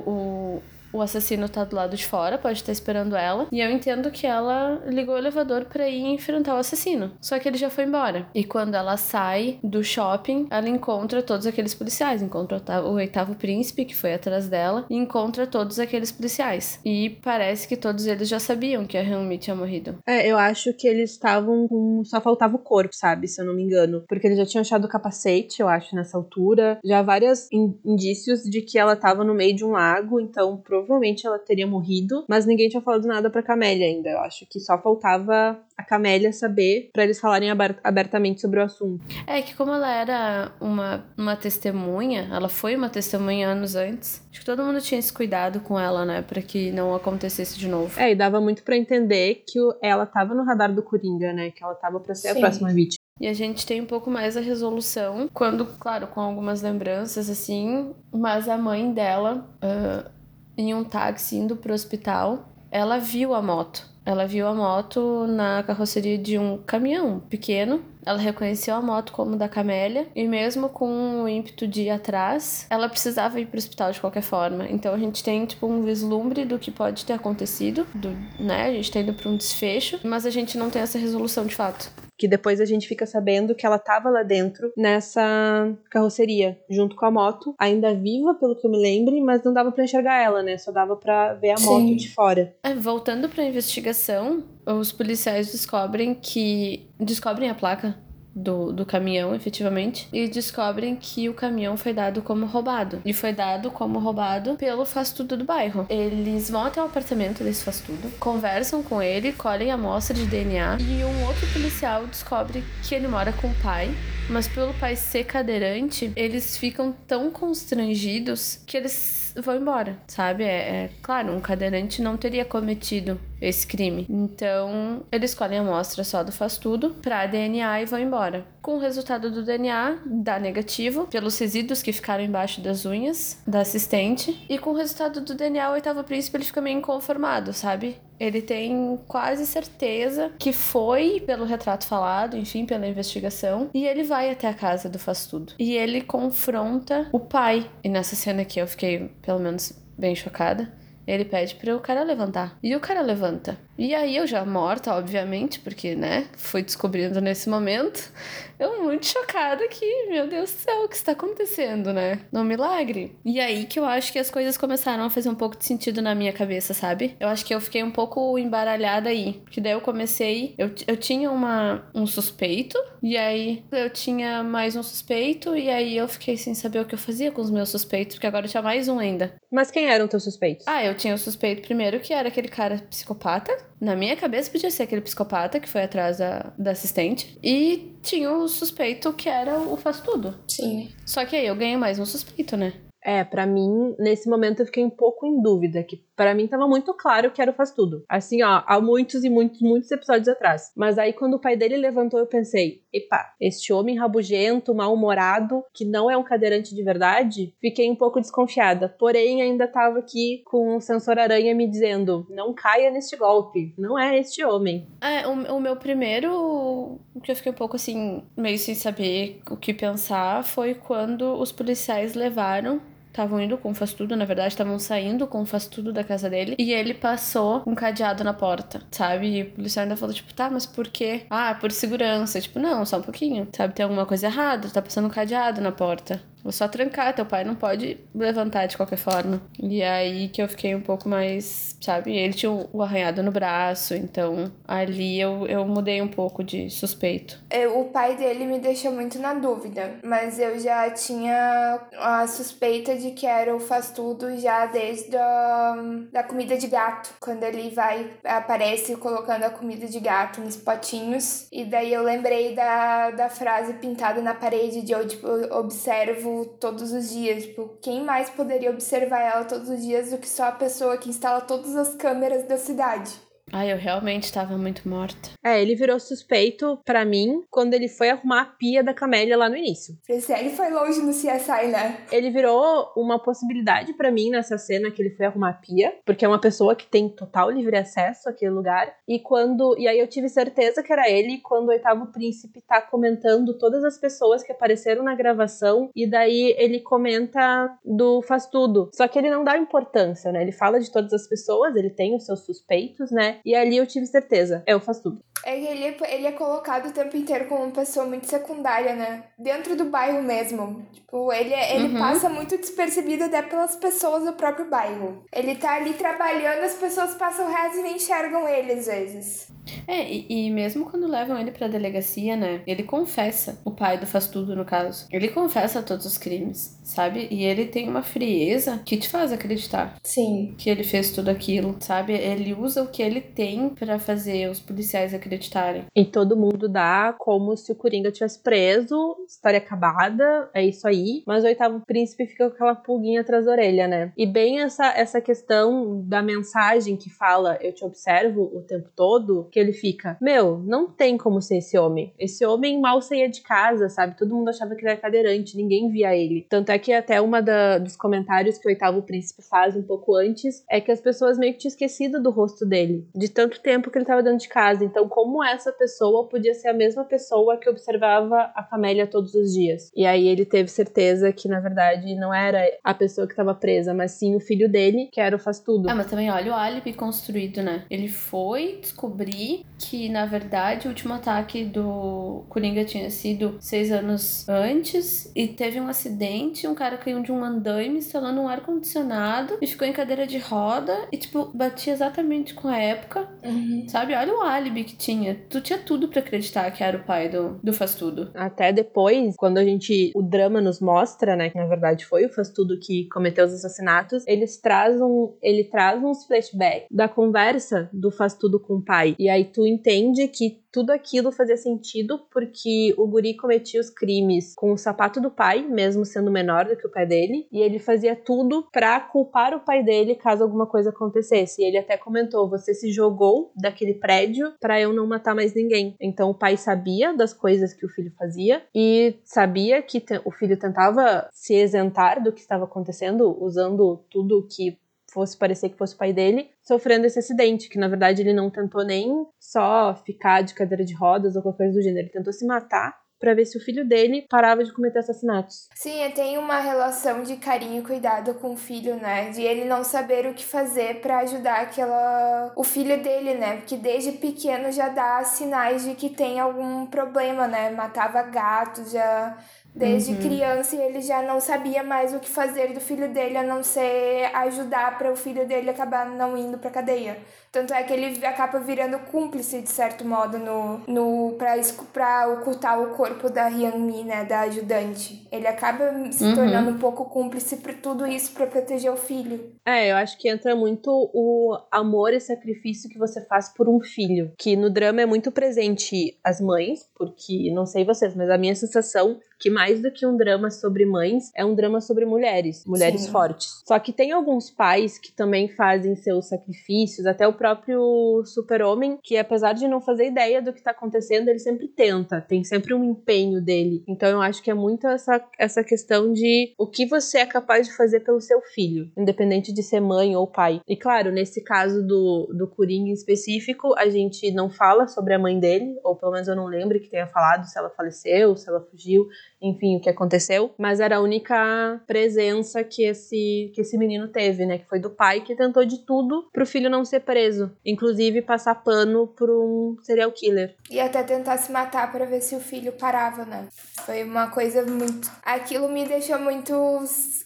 o o assassino tá do lado de fora, pode estar esperando ela. E eu entendo que ela ligou o elevador para ir enfrentar o assassino. Só que ele já foi embora. E quando ela sai do shopping, ela encontra todos aqueles policiais. Encontra o oitavo príncipe, que foi atrás dela, e encontra todos aqueles policiais. E parece que todos eles já sabiam que a Hyunmi tinha morrido. É, eu acho que eles estavam com. Só faltava o corpo, sabe? Se eu não me engano. Porque eles já tinham achado o capacete, eu acho, nessa altura. Já vários indícios de que ela tava no meio de um lago, então provavelmente provavelmente ela teria morrido, mas ninguém tinha falado nada pra Camélia ainda. Eu acho que só faltava a Camélia saber para eles falarem abertamente sobre o assunto. É que como ela era uma, uma testemunha, ela foi uma testemunha anos antes, acho que todo mundo tinha esse cuidado com ela, né, para que não acontecesse de novo. É, e dava muito para entender que ela tava no radar do Coringa, né, que ela tava para ser Sim. a próxima vítima. E a gente tem um pouco mais a resolução, quando, claro, com algumas lembranças assim, mas a mãe dela, uh, em um táxi indo pro hospital, ela viu a moto. Ela viu a moto na carroceria de um caminhão pequeno. Ela reconheceu a moto como da Camélia e mesmo com o ímpeto de ir atrás, ela precisava ir para o hospital de qualquer forma. Então a gente tem tipo um vislumbre do que pode ter acontecido, do, né? A gente tá indo para um desfecho, mas a gente não tem essa resolução de fato que depois a gente fica sabendo que ela tava lá dentro nessa carroceria, junto com a moto, ainda viva, pelo que eu me lembre, mas não dava para enxergar ela, né? Só dava para ver a Sim. moto de fora. É, voltando para a investigação, os policiais descobrem que descobrem a placa do, do caminhão, efetivamente, e descobrem que o caminhão foi dado como roubado. E foi dado como roubado pelo faz tudo do bairro. Eles vão até o apartamento desse faz tudo, conversam com ele, colhem a amostra de DNA e um outro policial descobre que ele mora com o pai mas pelo pai ser cadeirante, eles ficam tão constrangidos que eles vão embora, sabe? É, é, claro, um cadeirante não teria cometido esse crime. Então, eles escolhem a amostra só do faz tudo para DNA e vão embora. Com o resultado do DNA dá negativo pelos resíduos que ficaram embaixo das unhas da assistente e com o resultado do DNA o oitavo príncipe ele fica meio inconformado, sabe? Ele tem quase certeza que foi pelo retrato falado, enfim, pela investigação, e ele vai até a casa do Faz Tudo. E ele confronta o pai. E nessa cena aqui eu fiquei, pelo menos, bem chocada. Ele pede para o cara levantar. E o cara levanta. E aí eu já morta, obviamente, porque, né, fui descobrindo nesse momento, eu muito chocada que, meu Deus do céu, o que está acontecendo, né? No milagre. E aí que eu acho que as coisas começaram a fazer um pouco de sentido na minha cabeça, sabe? Eu acho que eu fiquei um pouco embaralhada aí. Que daí eu comecei, eu, eu tinha uma, um suspeito, e aí eu tinha mais um suspeito, e aí eu fiquei sem saber o que eu fazia com os meus suspeitos, porque agora eu tinha mais um ainda. Mas quem eram teus suspeitos? Ah, eu tinha o suspeito primeiro, que era aquele cara psicopata, na minha cabeça podia ser aquele psicopata que foi atrás da, da assistente. E tinha o suspeito que era o faz tudo. Sim. Só que aí eu ganhei mais um suspeito, né? É, para mim, nesse momento eu fiquei um pouco em dúvida, que para mim tava muito claro que era o Faz Tudo. Assim, ó, há muitos e muitos, muitos episódios atrás. Mas aí quando o pai dele levantou, eu pensei, epa, este homem rabugento, mal-humorado, que não é um cadeirante de verdade, fiquei um pouco desconfiada. Porém, ainda tava aqui com o sensor aranha me dizendo, não caia neste golpe, não é este homem. É, o, o meu primeiro, que eu fiquei um pouco assim, meio sem saber o que pensar, foi quando os policiais levaram estavam indo com faz tudo, na verdade, estavam saindo com faz tudo da casa dele. E ele passou um cadeado na porta, sabe? E o policial ainda falou, tipo, tá, mas por quê? Ah, por segurança. Tipo, não, só um pouquinho. Sabe, tem alguma coisa errada, tá passando um cadeado na porta. Vou só trancar, teu pai não pode levantar de qualquer forma. E aí que eu fiquei um pouco mais, sabe? Ele tinha o arranhado no braço, então ali eu, eu mudei um pouco de suspeito. Eu, é, o pai dele me deixou muito na dúvida, mas eu já tinha a suspeita de que era o faz tudo já desde a da comida de gato, quando ele vai aparece colocando a comida de gato nos potinhos. E daí eu lembrei da, da frase pintada na parede de eu tipo, observo todos os dias. Tipo, quem mais poderia observar ela todos os dias do que só a pessoa que instala todas as câmeras da cidade? Ai, eu realmente estava muito morta. É, ele virou suspeito para mim quando ele foi arrumar a pia da Camélia lá no início. Esse ele foi longe no CSI, né? Ele virou uma possibilidade para mim nessa cena que ele foi arrumar a pia, porque é uma pessoa que tem total livre acesso àquele lugar. E quando. E aí eu tive certeza que era ele quando o oitavo príncipe tá comentando todas as pessoas que apareceram na gravação. E daí ele comenta do faz tudo. Só que ele não dá importância, né? Ele fala de todas as pessoas, ele tem os seus suspeitos, né? E ali eu tive certeza. Eu faço tudo. É que ele, ele é colocado o tempo inteiro como uma pessoa muito secundária, né? Dentro do bairro mesmo. Tipo, ele, é, ele uhum. passa muito despercebido até pelas pessoas do próprio bairro. Ele tá ali trabalhando, as pessoas passam o resto e nem enxergam ele às vezes. É, e, e, mesmo quando levam ele pra delegacia, né? Ele confessa, o pai do faz tudo, no caso. Ele confessa todos os crimes, sabe? E ele tem uma frieza que te faz acreditar. Sim. Que ele fez tudo aquilo, sabe? Ele usa o que ele tem para fazer os policiais acreditarem. E todo mundo dá como se o Coringa tivesse preso, história acabada, é isso aí. Mas o oitavo príncipe fica com aquela pulguinha atrás da orelha, né? E bem essa, essa questão da mensagem que fala eu te observo o tempo todo, porque ele fica: Meu, não tem como ser esse homem. Esse homem mal saía de casa, sabe? Todo mundo achava que ele era cadeirante, ninguém via ele. Tanto é que até uma da, dos comentários que o oitavo príncipe faz um pouco antes é que as pessoas meio que tinham esquecido do rosto dele, de tanto tempo que ele estava dentro de casa. Então, como essa pessoa podia ser a mesma pessoa que observava a Camélia todos os dias? E aí ele teve certeza que, na verdade, não era a pessoa que estava presa, mas sim o filho dele, que era o faz tudo. Ah, mas também olha o álibi construído, né? Ele foi descobrir que, na verdade, o último ataque do Coringa tinha sido seis anos antes e teve um acidente, um cara caiu de um andaime instalando um ar-condicionado e ficou em cadeira de roda e, tipo, batia exatamente com a época, Uhum. sabe? Olha o álibi que tinha. Tu tinha tudo pra acreditar que era o pai do, do Faz Tudo. Até depois, quando a gente. O drama nos mostra, né? Que na verdade foi o Faz Tudo que cometeu os assassinatos. Eles trazem. Ele traz uns flashbacks da conversa do Faz Tudo com o pai. E aí tu entende que tudo aquilo fazia sentido porque o guri cometia os crimes com o sapato do pai, mesmo sendo menor do que o pai dele, e ele fazia tudo pra culpar o pai dele caso alguma coisa acontecesse. E ele até comentou: "Você se jogou daquele prédio pra eu não matar mais ninguém". Então o pai sabia das coisas que o filho fazia e sabia que o filho tentava se isentar do que estava acontecendo usando tudo que fosse parecer que fosse o pai dele, sofrendo esse acidente, que na verdade ele não tentou nem só ficar de cadeira de rodas ou qualquer coisa do gênero, ele tentou se matar pra ver se o filho dele parava de cometer assassinatos. Sim, tem uma relação de carinho e cuidado com o filho, né? De ele não saber o que fazer pra ajudar aquela o filho dele, né? Porque desde pequeno já dá sinais de que tem algum problema, né? Matava gatos, já desde criança e ele já não sabia mais o que fazer do filho dele a não ser ajudar para o filho dele acabar não indo pra cadeia. Tanto é que ele acaba virando cúmplice, de certo modo, no, no, pra, pra ocultar o corpo da Hyun-Mi, né, da ajudante. Ele acaba se Uhum. tornando um pouco cúmplice por tudo isso pra proteger o filho. É, eu acho que entra muito o amor e sacrifício que você faz por um filho. Que no drama é muito presente as mães, porque não sei vocês, mas a minha sensação que mais do que um drama sobre mães, é um drama sobre mulheres, mulheres Sim. fortes. Só que tem alguns pais que também fazem seus sacrifícios, até o próprio super-homem, que apesar de não fazer ideia do que tá acontecendo, ele sempre tenta, tem sempre um empenho dele. Então eu acho que é muito essa, essa questão de o que você é capaz de fazer pelo seu filho, independente de ser mãe ou pai. E claro, nesse caso do, do Coringa em específico, a gente não fala sobre a mãe dele, ou pelo menos eu não lembro que tenha falado se ela faleceu, se ela fugiu, enfim, o que aconteceu, mas era a única presença que esse que esse menino teve, né, que foi do pai que tentou de tudo pro filho não ser preso, inclusive passar pano por um serial killer. E até tentar se matar pra ver se o filho parava, né? Foi uma coisa muito. Aquilo me deixou muito.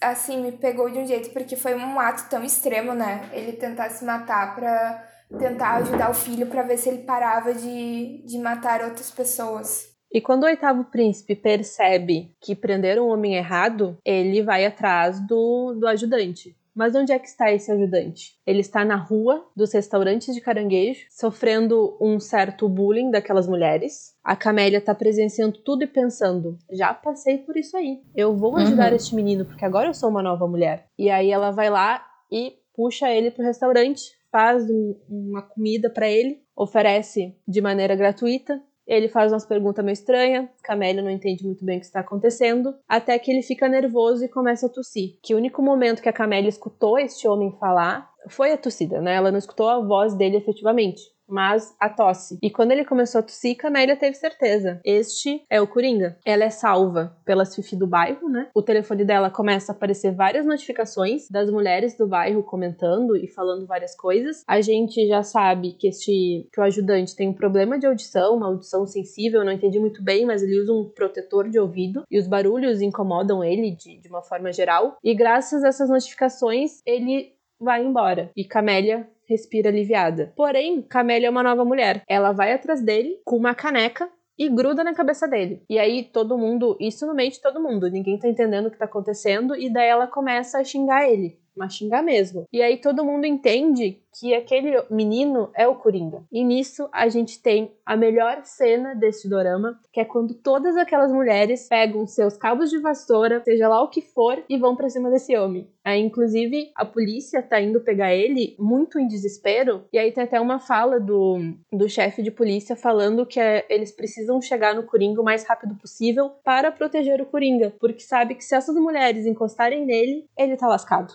Assim, me pegou de um jeito, porque foi um ato tão extremo, né? Ele tentar se matar pra tentar ajudar o filho pra ver se ele parava de, de matar outras pessoas. E quando o oitavo príncipe percebe que prenderam o homem errado, ele vai atrás do, do ajudante. Mas onde é que está esse ajudante? Ele está na rua dos restaurantes de caranguejo, sofrendo um certo bullying daquelas mulheres. A Camélia está presenciando tudo e pensando: já passei por isso aí. Eu vou ajudar Uhum. este menino, porque agora eu sou uma nova mulher. E aí ela vai lá e puxa ele pro restaurante, faz um- uma comida para ele, oferece de maneira gratuita. Ele faz umas perguntas meio estranhas, Camélia não entende muito bem o que está acontecendo, até que ele fica nervoso e começa a tossir. Que o único momento que a Camélia escutou este homem falar foi a tossida, né? Ela não escutou a voz dele efetivamente, mas a tosse. E quando ele começou a tossir, Camélia teve certeza. Este é o Coringa. Ela é salva pelas Fifi do bairro, né? O telefone dela começa a aparecer várias notificações das mulheres do bairro comentando e falando várias coisas. A gente já sabe que este que o ajudante tem um problema de audição, uma audição sensível, não entendi muito bem, mas ele usa um protetor de ouvido e os barulhos incomodam ele de, de uma forma geral. E graças a essas notificações, ele vai embora. E Camélia respira aliviada. Porém, Camélia é uma nova mulher. Ela vai atrás dele com uma caneca e gruda na cabeça dele. E aí todo mundo, isso no meio de todo mundo, ninguém tá entendendo o que tá acontecendo e daí ela começa a xingar ele. Mas xingar mesmo. E aí todo mundo entende que aquele menino é o Coringa. E nisso a gente tem a melhor cena desse dorama, que é quando todas aquelas mulheres pegam seus cabos de vassoura, seja lá o que for, e vão para cima desse homem. Aí, inclusive, a polícia tá indo pegar ele muito em desespero, e aí tem até uma fala do, do chefe de polícia falando que é, eles precisam chegar no Coringa o mais rápido possível para proteger o Coringa, porque sabe que se essas mulheres encostarem nele, ele tá lascado.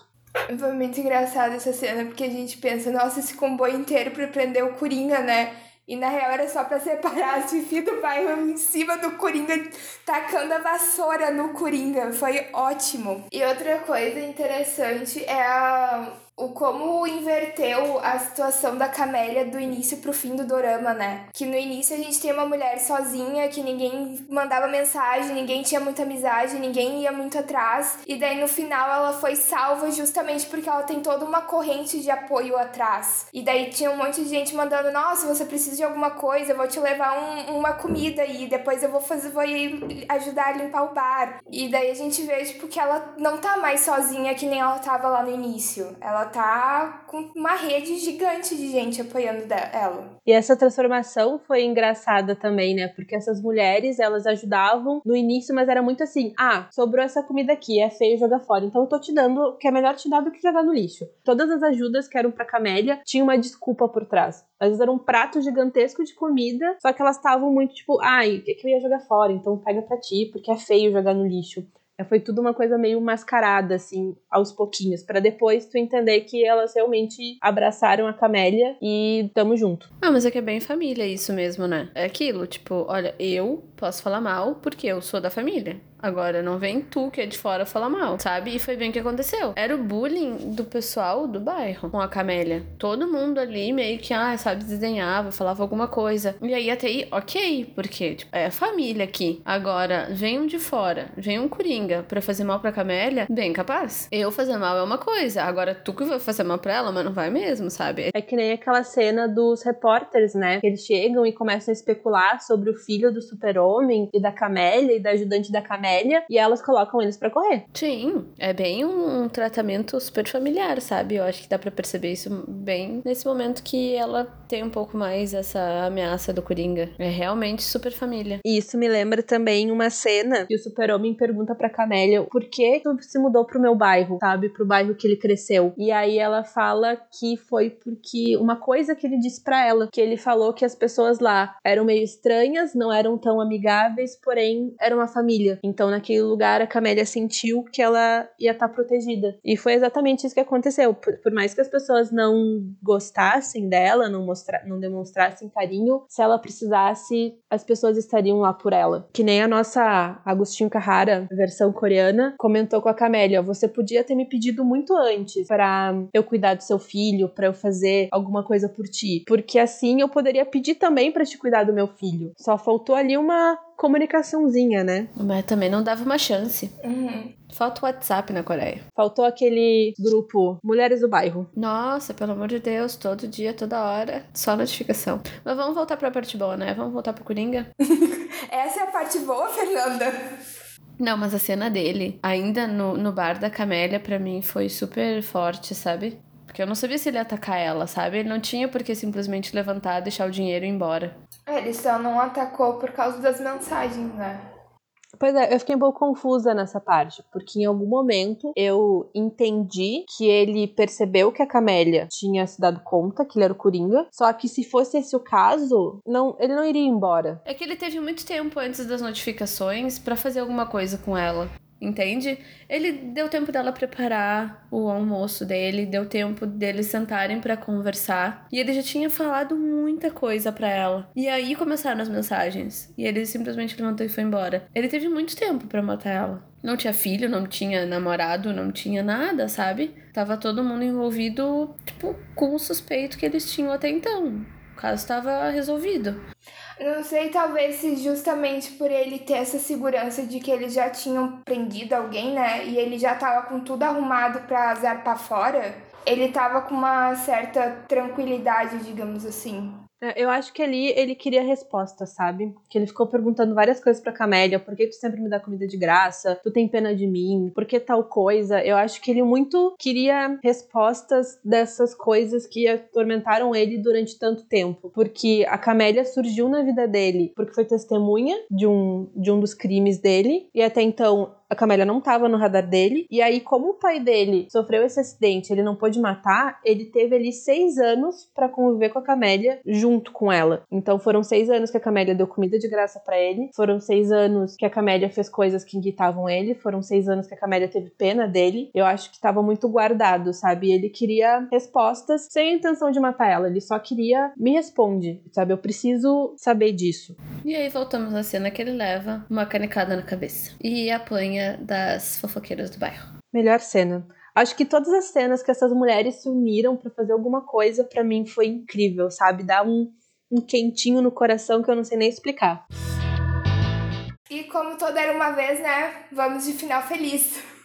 Foi muito engraçada essa cena, porque a gente pensa, nossa, esse comboio inteiro pra prender o Coringa, né? E na real era só pra separar as Fifi do bairro em cima do Coringa, tacando a vassoura no Coringa. Foi ótimo. E outra coisa interessante é a o como inverteu a situação da Camélia do início pro fim do dorama, né? Que no início a gente tem uma mulher sozinha, que ninguém mandava mensagem, ninguém tinha muita amizade, ninguém ia muito atrás. E daí no final ela foi salva justamente porque ela tem toda uma corrente de apoio atrás. E daí tinha um monte de gente mandando: Nossa, você precisa de alguma coisa, eu vou te levar um, uma comida aí, depois eu vou fazer, vou ajudar a limpar o bar. E daí a gente vê, tipo, que ela não tá mais sozinha que nem ela tava lá no início. Ela tá com uma rede gigante de gente apoiando ela. E essa transformação foi engraçada também, né? Porque essas mulheres, elas ajudavam no início, mas era muito assim: ah, sobrou essa comida aqui, é feio jogar fora, então eu tô te dando, que é melhor te dar do que jogar no lixo. Todas as ajudas que eram pra Camélia tinham uma desculpa por trás. Às vezes era um prato gigantesco de comida, só que elas estavam muito tipo, ai, o que eu ia jogar fora? Então pega pra ti, porque é feio jogar no lixo. É, foi tudo uma coisa meio mascarada, assim, aos pouquinhos, para depois tu entender que elas realmente abraçaram a Camélia e tamo junto. Ah, mas é que é bem família isso mesmo, né? É aquilo, tipo, olha, eu posso falar mal porque eu sou da família. Agora, não vem tu que é de fora falar mal, sabe? E foi bem o que aconteceu. Era o bullying do pessoal do bairro com a Camélia. Todo mundo ali meio que, ah, sabe, desenhava, falava alguma coisa. E aí até aí, ok, porque tipo, é a família aqui. Agora, vem um de fora, vem um Coringa pra fazer mal pra Camélia, bem capaz. Eu fazer mal é uma coisa, agora tu que vai fazer mal pra ela, mas não vai mesmo, sabe? É que nem aquela cena dos repórteres, né? Que eles chegam e começam a especular sobre o filho do super-homem e da Camélia e da ajudante da Camélia e elas colocam eles para correr. Sim, é bem um, um, tratamento super familiar, sabe? Eu acho que dá para perceber isso bem nesse momento que ela tem um pouco mais essa ameaça do Coringa. É realmente super família. E isso me lembra também uma cena que o super-homem pergunta pra Camélia por que tu se mudou pro meu bairro, sabe? Pro bairro que ele cresceu. E aí ela fala que foi porque uma coisa que ele disse para ela, que ele falou que as pessoas lá eram meio estranhas, não eram tão amigáveis, porém era uma família. Então, naquele lugar, a Camélia sentiu que ela ia estar tá protegida. E foi exatamente isso que aconteceu. Por, por, mais que as pessoas não gostassem dela, não, mostra, não demonstrassem carinho, se ela precisasse, as pessoas estariam lá por ela. Que nem a nossa Agostinho Carrara, versão coreana, comentou com a Camélia: você podia ter me pedido muito antes para eu cuidar do seu filho, para eu fazer alguma coisa por ti. Porque assim eu poderia pedir também para te cuidar do meu filho. Só faltou ali uma comunicaçãozinha, né? Mas também não dava uma chance. Uhum. Falta o WhatsApp na Coreia. Faltou aquele grupo Mulheres do Bairro. Nossa, pelo amor de Deus, todo dia, toda hora, só notificação. Mas vamos voltar pra parte boa, né? Vamos voltar pro Coringa? Essa é a parte boa, Fernanda? Não, mas a cena dele, ainda no, no bar da Camélia, para mim foi super forte, sabe? Porque eu não sabia se ele ia atacar ela, sabe? Ele não tinha por que simplesmente levantar, deixar o dinheiro e ir embora. É, ele só não atacou por causa das mensagens, né? Pois é, eu fiquei um pouco confusa nessa parte, porque em algum momento eu entendi que ele percebeu que a Camélia tinha se dado conta que ele era o Coringa, só que se fosse esse o caso, não, ele não iria embora. É que ele teve muito tempo antes das notificações para fazer alguma coisa com ela. Entende? Ele deu tempo dela preparar o almoço dele, deu tempo deles sentarem para conversar, e ele já tinha falado muita coisa para ela. E aí começaram as mensagens, e ele simplesmente levantou e foi embora. Ele teve muito tempo para matar ela. Não tinha filho, não tinha namorado, não tinha nada, sabe? Tava todo mundo envolvido, tipo, com o suspeito que eles tinham até então. O caso estava resolvido. Não sei, talvez se justamente por ele ter essa segurança de que eles já tinham prendido alguém, né? E ele já tava com tudo arrumado pra azar pra fora. ele tava com uma certa tranquilidade, digamos assim. É, eu acho que ali ele queria resposta, sabe? Que ele ficou perguntando várias coisas pra Camélia. Por que tu sempre me dá comida de graça? Tu tem pena de mim? Por que tal coisa? Eu acho que ele muito queria respostas dessas coisas que atormentaram ele durante tanto tempo. Porque a Camélia surgiu na vida dele porque foi testemunha de um, de um dos crimes dele. E até então a Camélia não estava no radar dele. E aí, como o pai dele sofreu esse acidente, ele não pôde matar, ele teve ali seis anos para conviver com a Camélia junto com ela. Então foram seis anos que a Camélia deu comida de graça para ele, foram seis anos que a Camélia fez coisas que irritavam ele, foram seis anos que a Camélia teve pena dele. Eu acho que estava muito guardado, sabe? Ele queria respostas sem a intenção de matar ela, ele só queria me responde, sabe? Eu preciso saber disso. E aí voltamos à cena que ele leva uma canecada na cabeça e apanha das fofoqueiras do bairro. Melhor cena. Acho que todas as cenas que essas mulheres se uniram para fazer alguma coisa, para mim foi incrível, sabe? Dá um, um quentinho no coração que eu não sei nem explicar. E como toda era uma vez, né? Vamos de final feliz.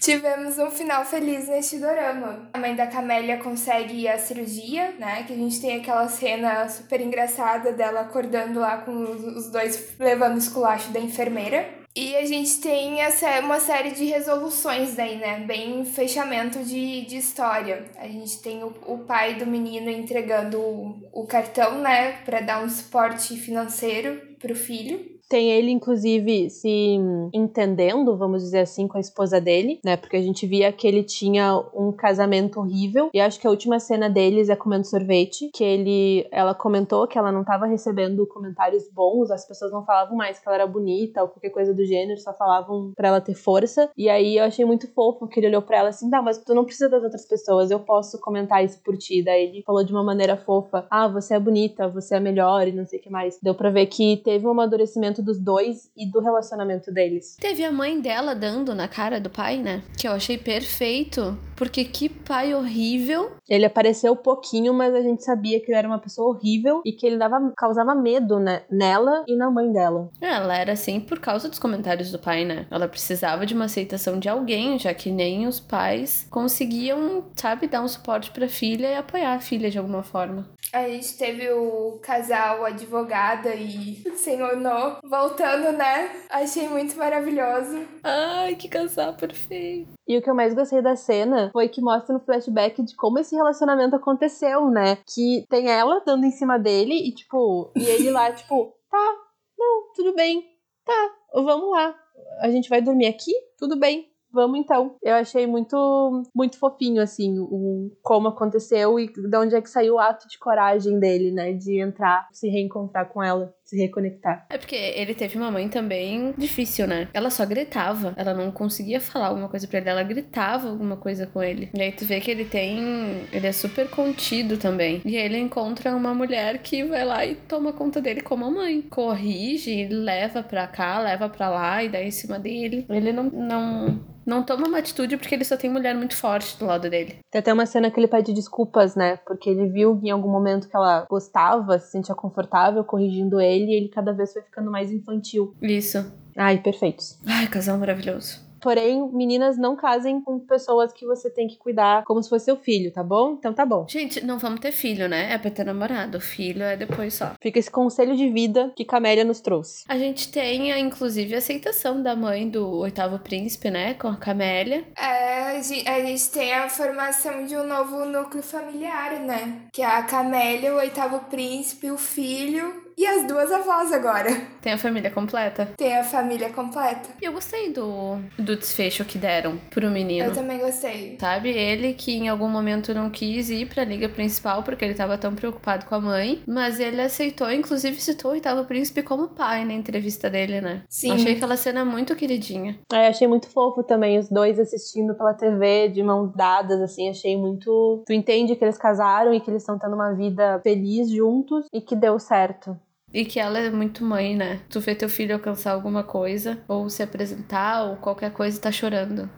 Tivemos um final feliz neste dorama. A mãe da Camélia consegue a cirurgia, né? Que a gente tem aquela cena super engraçada dela acordando lá com os dois levando esculacho da enfermeira. E a gente tem essa, uma série de resoluções daí, né? Bem fechamento de, de história. A gente tem o, o pai do menino entregando o, o cartão, né? Para dar um suporte financeiro pro filho. Tem ele, inclusive, se entendendo, vamos dizer assim, com a esposa dele, né? Porque a gente via que ele tinha um casamento horrível. E acho que a última cena deles é comendo sorvete. Que ele. Ela comentou que ela não estava recebendo comentários bons, as pessoas não falavam mais que ela era bonita ou qualquer coisa do gênero, só falavam para ela ter força. E aí eu achei muito fofo que ele olhou para ela assim: tá, mas tu não precisa das outras pessoas, eu posso comentar isso por ti. Daí ele falou de uma maneira fofa: ah, você é bonita, você é melhor e não sei o que mais. Deu pra ver que teve um amadurecimento dos dois e do relacionamento deles. Teve a mãe dela dando na cara do pai, né? Que eu achei perfeito. Porque que pai horrível. Ele apareceu pouquinho, mas a gente sabia que ele era uma pessoa horrível e que ele dava, causava medo né, nela e na mãe dela. Ela era assim por causa dos comentários do pai, né? Ela precisava de uma aceitação de alguém, já que nem os pais conseguiam, sabe, dar um suporte pra filha e apoiar a filha de alguma forma. A gente teve o casal advogada e senhor No voltando, né? Achei muito maravilhoso. Ai, que casal perfeito. E o que eu mais gostei da cena foi que mostra no flashback de como esse relacionamento aconteceu, né? Que tem ela dando em cima dele e, tipo, e ele lá, tipo, tá, não, tudo bem, tá, vamos lá. A gente vai dormir aqui? Tudo bem. Vamos então. Eu achei muito muito fofinho, assim, o como aconteceu e de onde é que saiu o ato de coragem dele, né? De entrar, se reencontrar com ela se reconectar. É porque ele teve uma mãe também difícil, né? Ela só gritava. Ela não conseguia falar alguma coisa pra ele. Ela gritava alguma coisa com ele. E aí tu vê que ele tem. Ele é super contido também. E aí ele encontra uma mulher que vai lá e toma conta dele como a mãe. Corrige, leva pra cá, leva pra lá e dá em cima dele. Ele não. não não toma uma atitude porque ele só tem mulher muito forte do lado dele. Tem até uma cena que ele pede desculpas, né? Porque ele viu em algum momento que ela gostava, se sentia confortável corrigindo ele e ele cada vez foi ficando mais infantil. Isso. Ai, perfeitos. Ai, casal maravilhoso. Porém, meninas, não casem com pessoas que você tem que cuidar como se fosse seu filho, tá bom? Então tá bom. Gente, não vamos ter filho, né? É pra ter namorado. Filho é depois só. Fica esse conselho de vida que Camélia nos trouxe. A gente tem, inclusive, a aceitação da mãe do oitavo príncipe, né? Com a Camélia. É, a gente tem a formação de um novo núcleo familiar, né? Que é a Camélia, o oitavo príncipe, o filho e as duas avós agora. Tem a família completa? Tem a família completa. E eu gostei do, do desfecho que deram pro menino. Eu também gostei. Sabe? Ele que em algum momento não quis ir pra liga principal porque ele tava tão preocupado com a mãe. Mas ele aceitou, inclusive citou o oitavo príncipe como pai na entrevista dele, né? Sim. Achei aquela cena muito queridinha. É, achei muito fofo também os dois assistindo pela TV de mãos dadas, assim. Achei muito. Tu entende que eles casaram e que eles estão tendo uma vida feliz juntos e que deu certo. E que ela é muito mãe, né? Tu vê teu filho alcançar alguma coisa, ou se apresentar, ou qualquer coisa e tá chorando.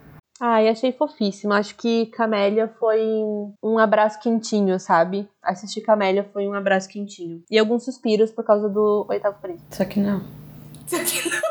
Ai, achei fofíssimo. Acho que Camélia foi um abraço quentinho, sabe? Assistir Camélia foi um abraço quentinho. E alguns suspiros por causa do oitavo príncipe. Só que não. Só que não.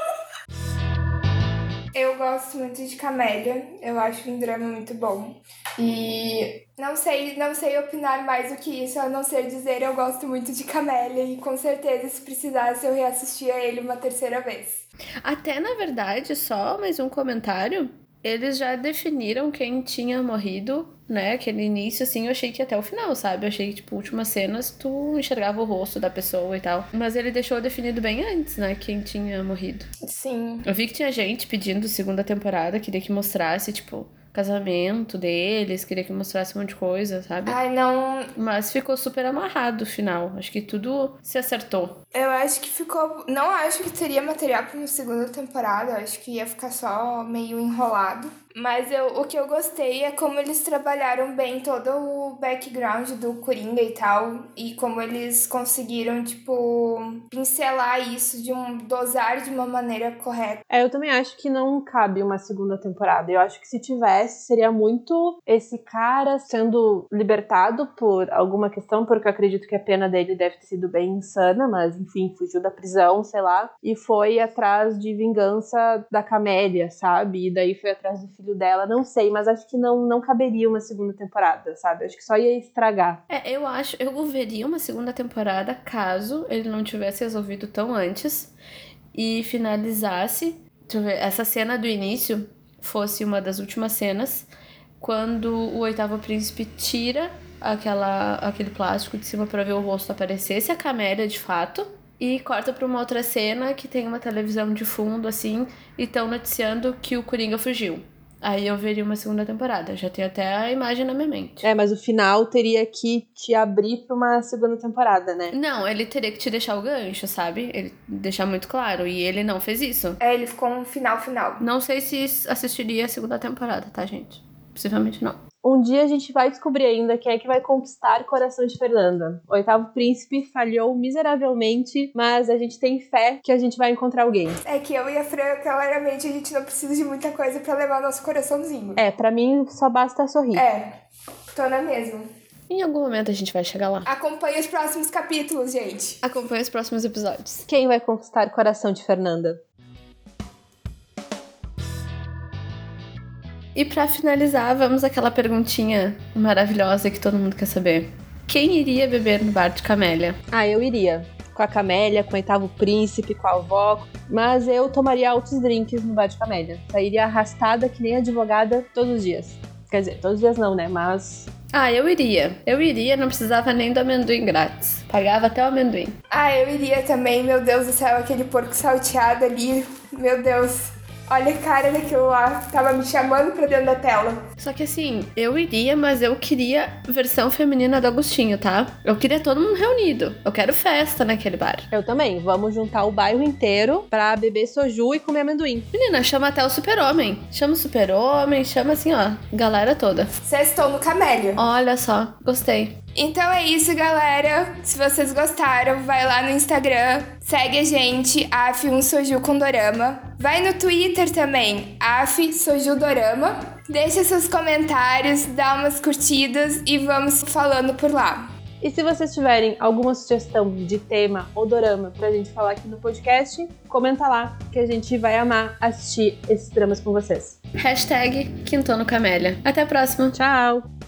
Eu gosto muito de Camélia. Eu acho um drama muito bom. E não sei, não sei opinar mais do que isso, a não ser dizer eu gosto muito de Camélia e com certeza se precisasse eu reassistia ele uma terceira vez. Até na verdade, só mais um comentário. Eles já definiram quem tinha morrido, né? Aquele início, assim, eu achei que até o final, sabe? Eu achei que, tipo, últimas cenas, tu enxergava o rosto da pessoa e tal. Mas ele deixou definido bem antes, né? Quem tinha morrido. Sim. Eu vi que tinha gente pedindo segunda temporada, queria que mostrasse, tipo, casamento deles, queria que mostrasse um monte de coisa, sabe? Ai, não. Mas ficou super amarrado o final. Acho que tudo se acertou. Eu acho que ficou. Não acho que teria material para uma segunda temporada. Acho que ia ficar só meio enrolado. Mas eu, o que eu gostei é como eles trabalharam bem todo o background do Coringa e tal. E como eles conseguiram, tipo, pincelar isso de um. dosar de uma maneira correta. É, eu também acho que não cabe uma segunda temporada. Eu acho que se tivesse, seria muito esse cara sendo libertado por alguma questão, porque eu acredito que a pena dele deve ter sido bem insana, mas enfim, fugiu da prisão, sei lá, e foi atrás de vingança da Camélia, sabe? E daí foi atrás do filho dela, não sei, mas acho que não, não caberia uma segunda temporada, sabe? Acho que só ia estragar. É, eu acho, eu veria uma segunda temporada caso ele não tivesse resolvido tão antes e finalizasse. Deixa eu ver, essa cena do início fosse uma das últimas cenas, quando o oitavo príncipe tira aquela, aquele plástico de cima para ver o rosto aparecer, se a Camélia de fato, e corta para uma outra cena que tem uma televisão de fundo assim e estão noticiando que o Coringa fugiu. Aí eu veria uma segunda temporada. Já tenho até a imagem na minha mente. É, mas o final teria que te abrir pra uma segunda temporada, né? Não, ele teria que te deixar o gancho, sabe? Ele deixar muito claro. E ele não fez isso. É, ele ficou um final final. Não sei se assistiria a segunda temporada, tá, gente? Possivelmente não. Um dia a gente vai descobrir ainda quem é que vai conquistar o coração de Fernanda. O oitavo príncipe falhou miseravelmente, mas a gente tem fé que a gente vai encontrar alguém. É que eu e a Fran, claramente, a gente não precisa de muita coisa para levar nosso coraçãozinho. É, para mim só basta sorrir. É, tô na mesma. Em algum momento a gente vai chegar lá. Acompanhe os próximos capítulos, gente. Acompanhe os próximos episódios. Quem vai conquistar o coração de Fernanda? E para finalizar, vamos àquela perguntinha maravilhosa que todo mundo quer saber. Quem iria beber no bar de Camélia? Ah, eu iria. Com a Camélia, com o oitavo príncipe, com a avó. Mas eu tomaria altos drinks no bar de Camélia. Sairia arrastada que nem advogada todos os dias. Quer dizer, todos os dias não, né? Mas. Ah, eu iria. Eu iria, não precisava nem do amendoim grátis. Pagava até o amendoim. Ah, eu iria também. Meu Deus do céu, aquele porco salteado ali. Meu Deus. Olha a cara daquilo lá, tava me chamando pra dentro da tela. Só que assim, eu iria, mas eu queria versão feminina do Agostinho, tá? Eu queria todo mundo reunido. Eu quero festa naquele bar. Eu também. Vamos juntar o bairro inteiro pra beber soju e comer amendoim. Menina, chama até o super-homem. Chama o super-homem, chama assim, ó, galera toda. Sextou no Camélia. Olha só, gostei. Então é isso, galera. Se vocês gostaram, vai lá no Instagram, segue a gente, af um soju com dorama. Vai no Twitter também, af soju dorama. Deixa seus comentários, dá umas curtidas e vamos falando por lá. E se vocês tiverem alguma sugestão de tema ou dorama pra gente falar aqui no podcast, comenta lá que a gente vai amar assistir esses dramas com vocês. Hashtag Quintono Camélia. Até a próxima. Tchau!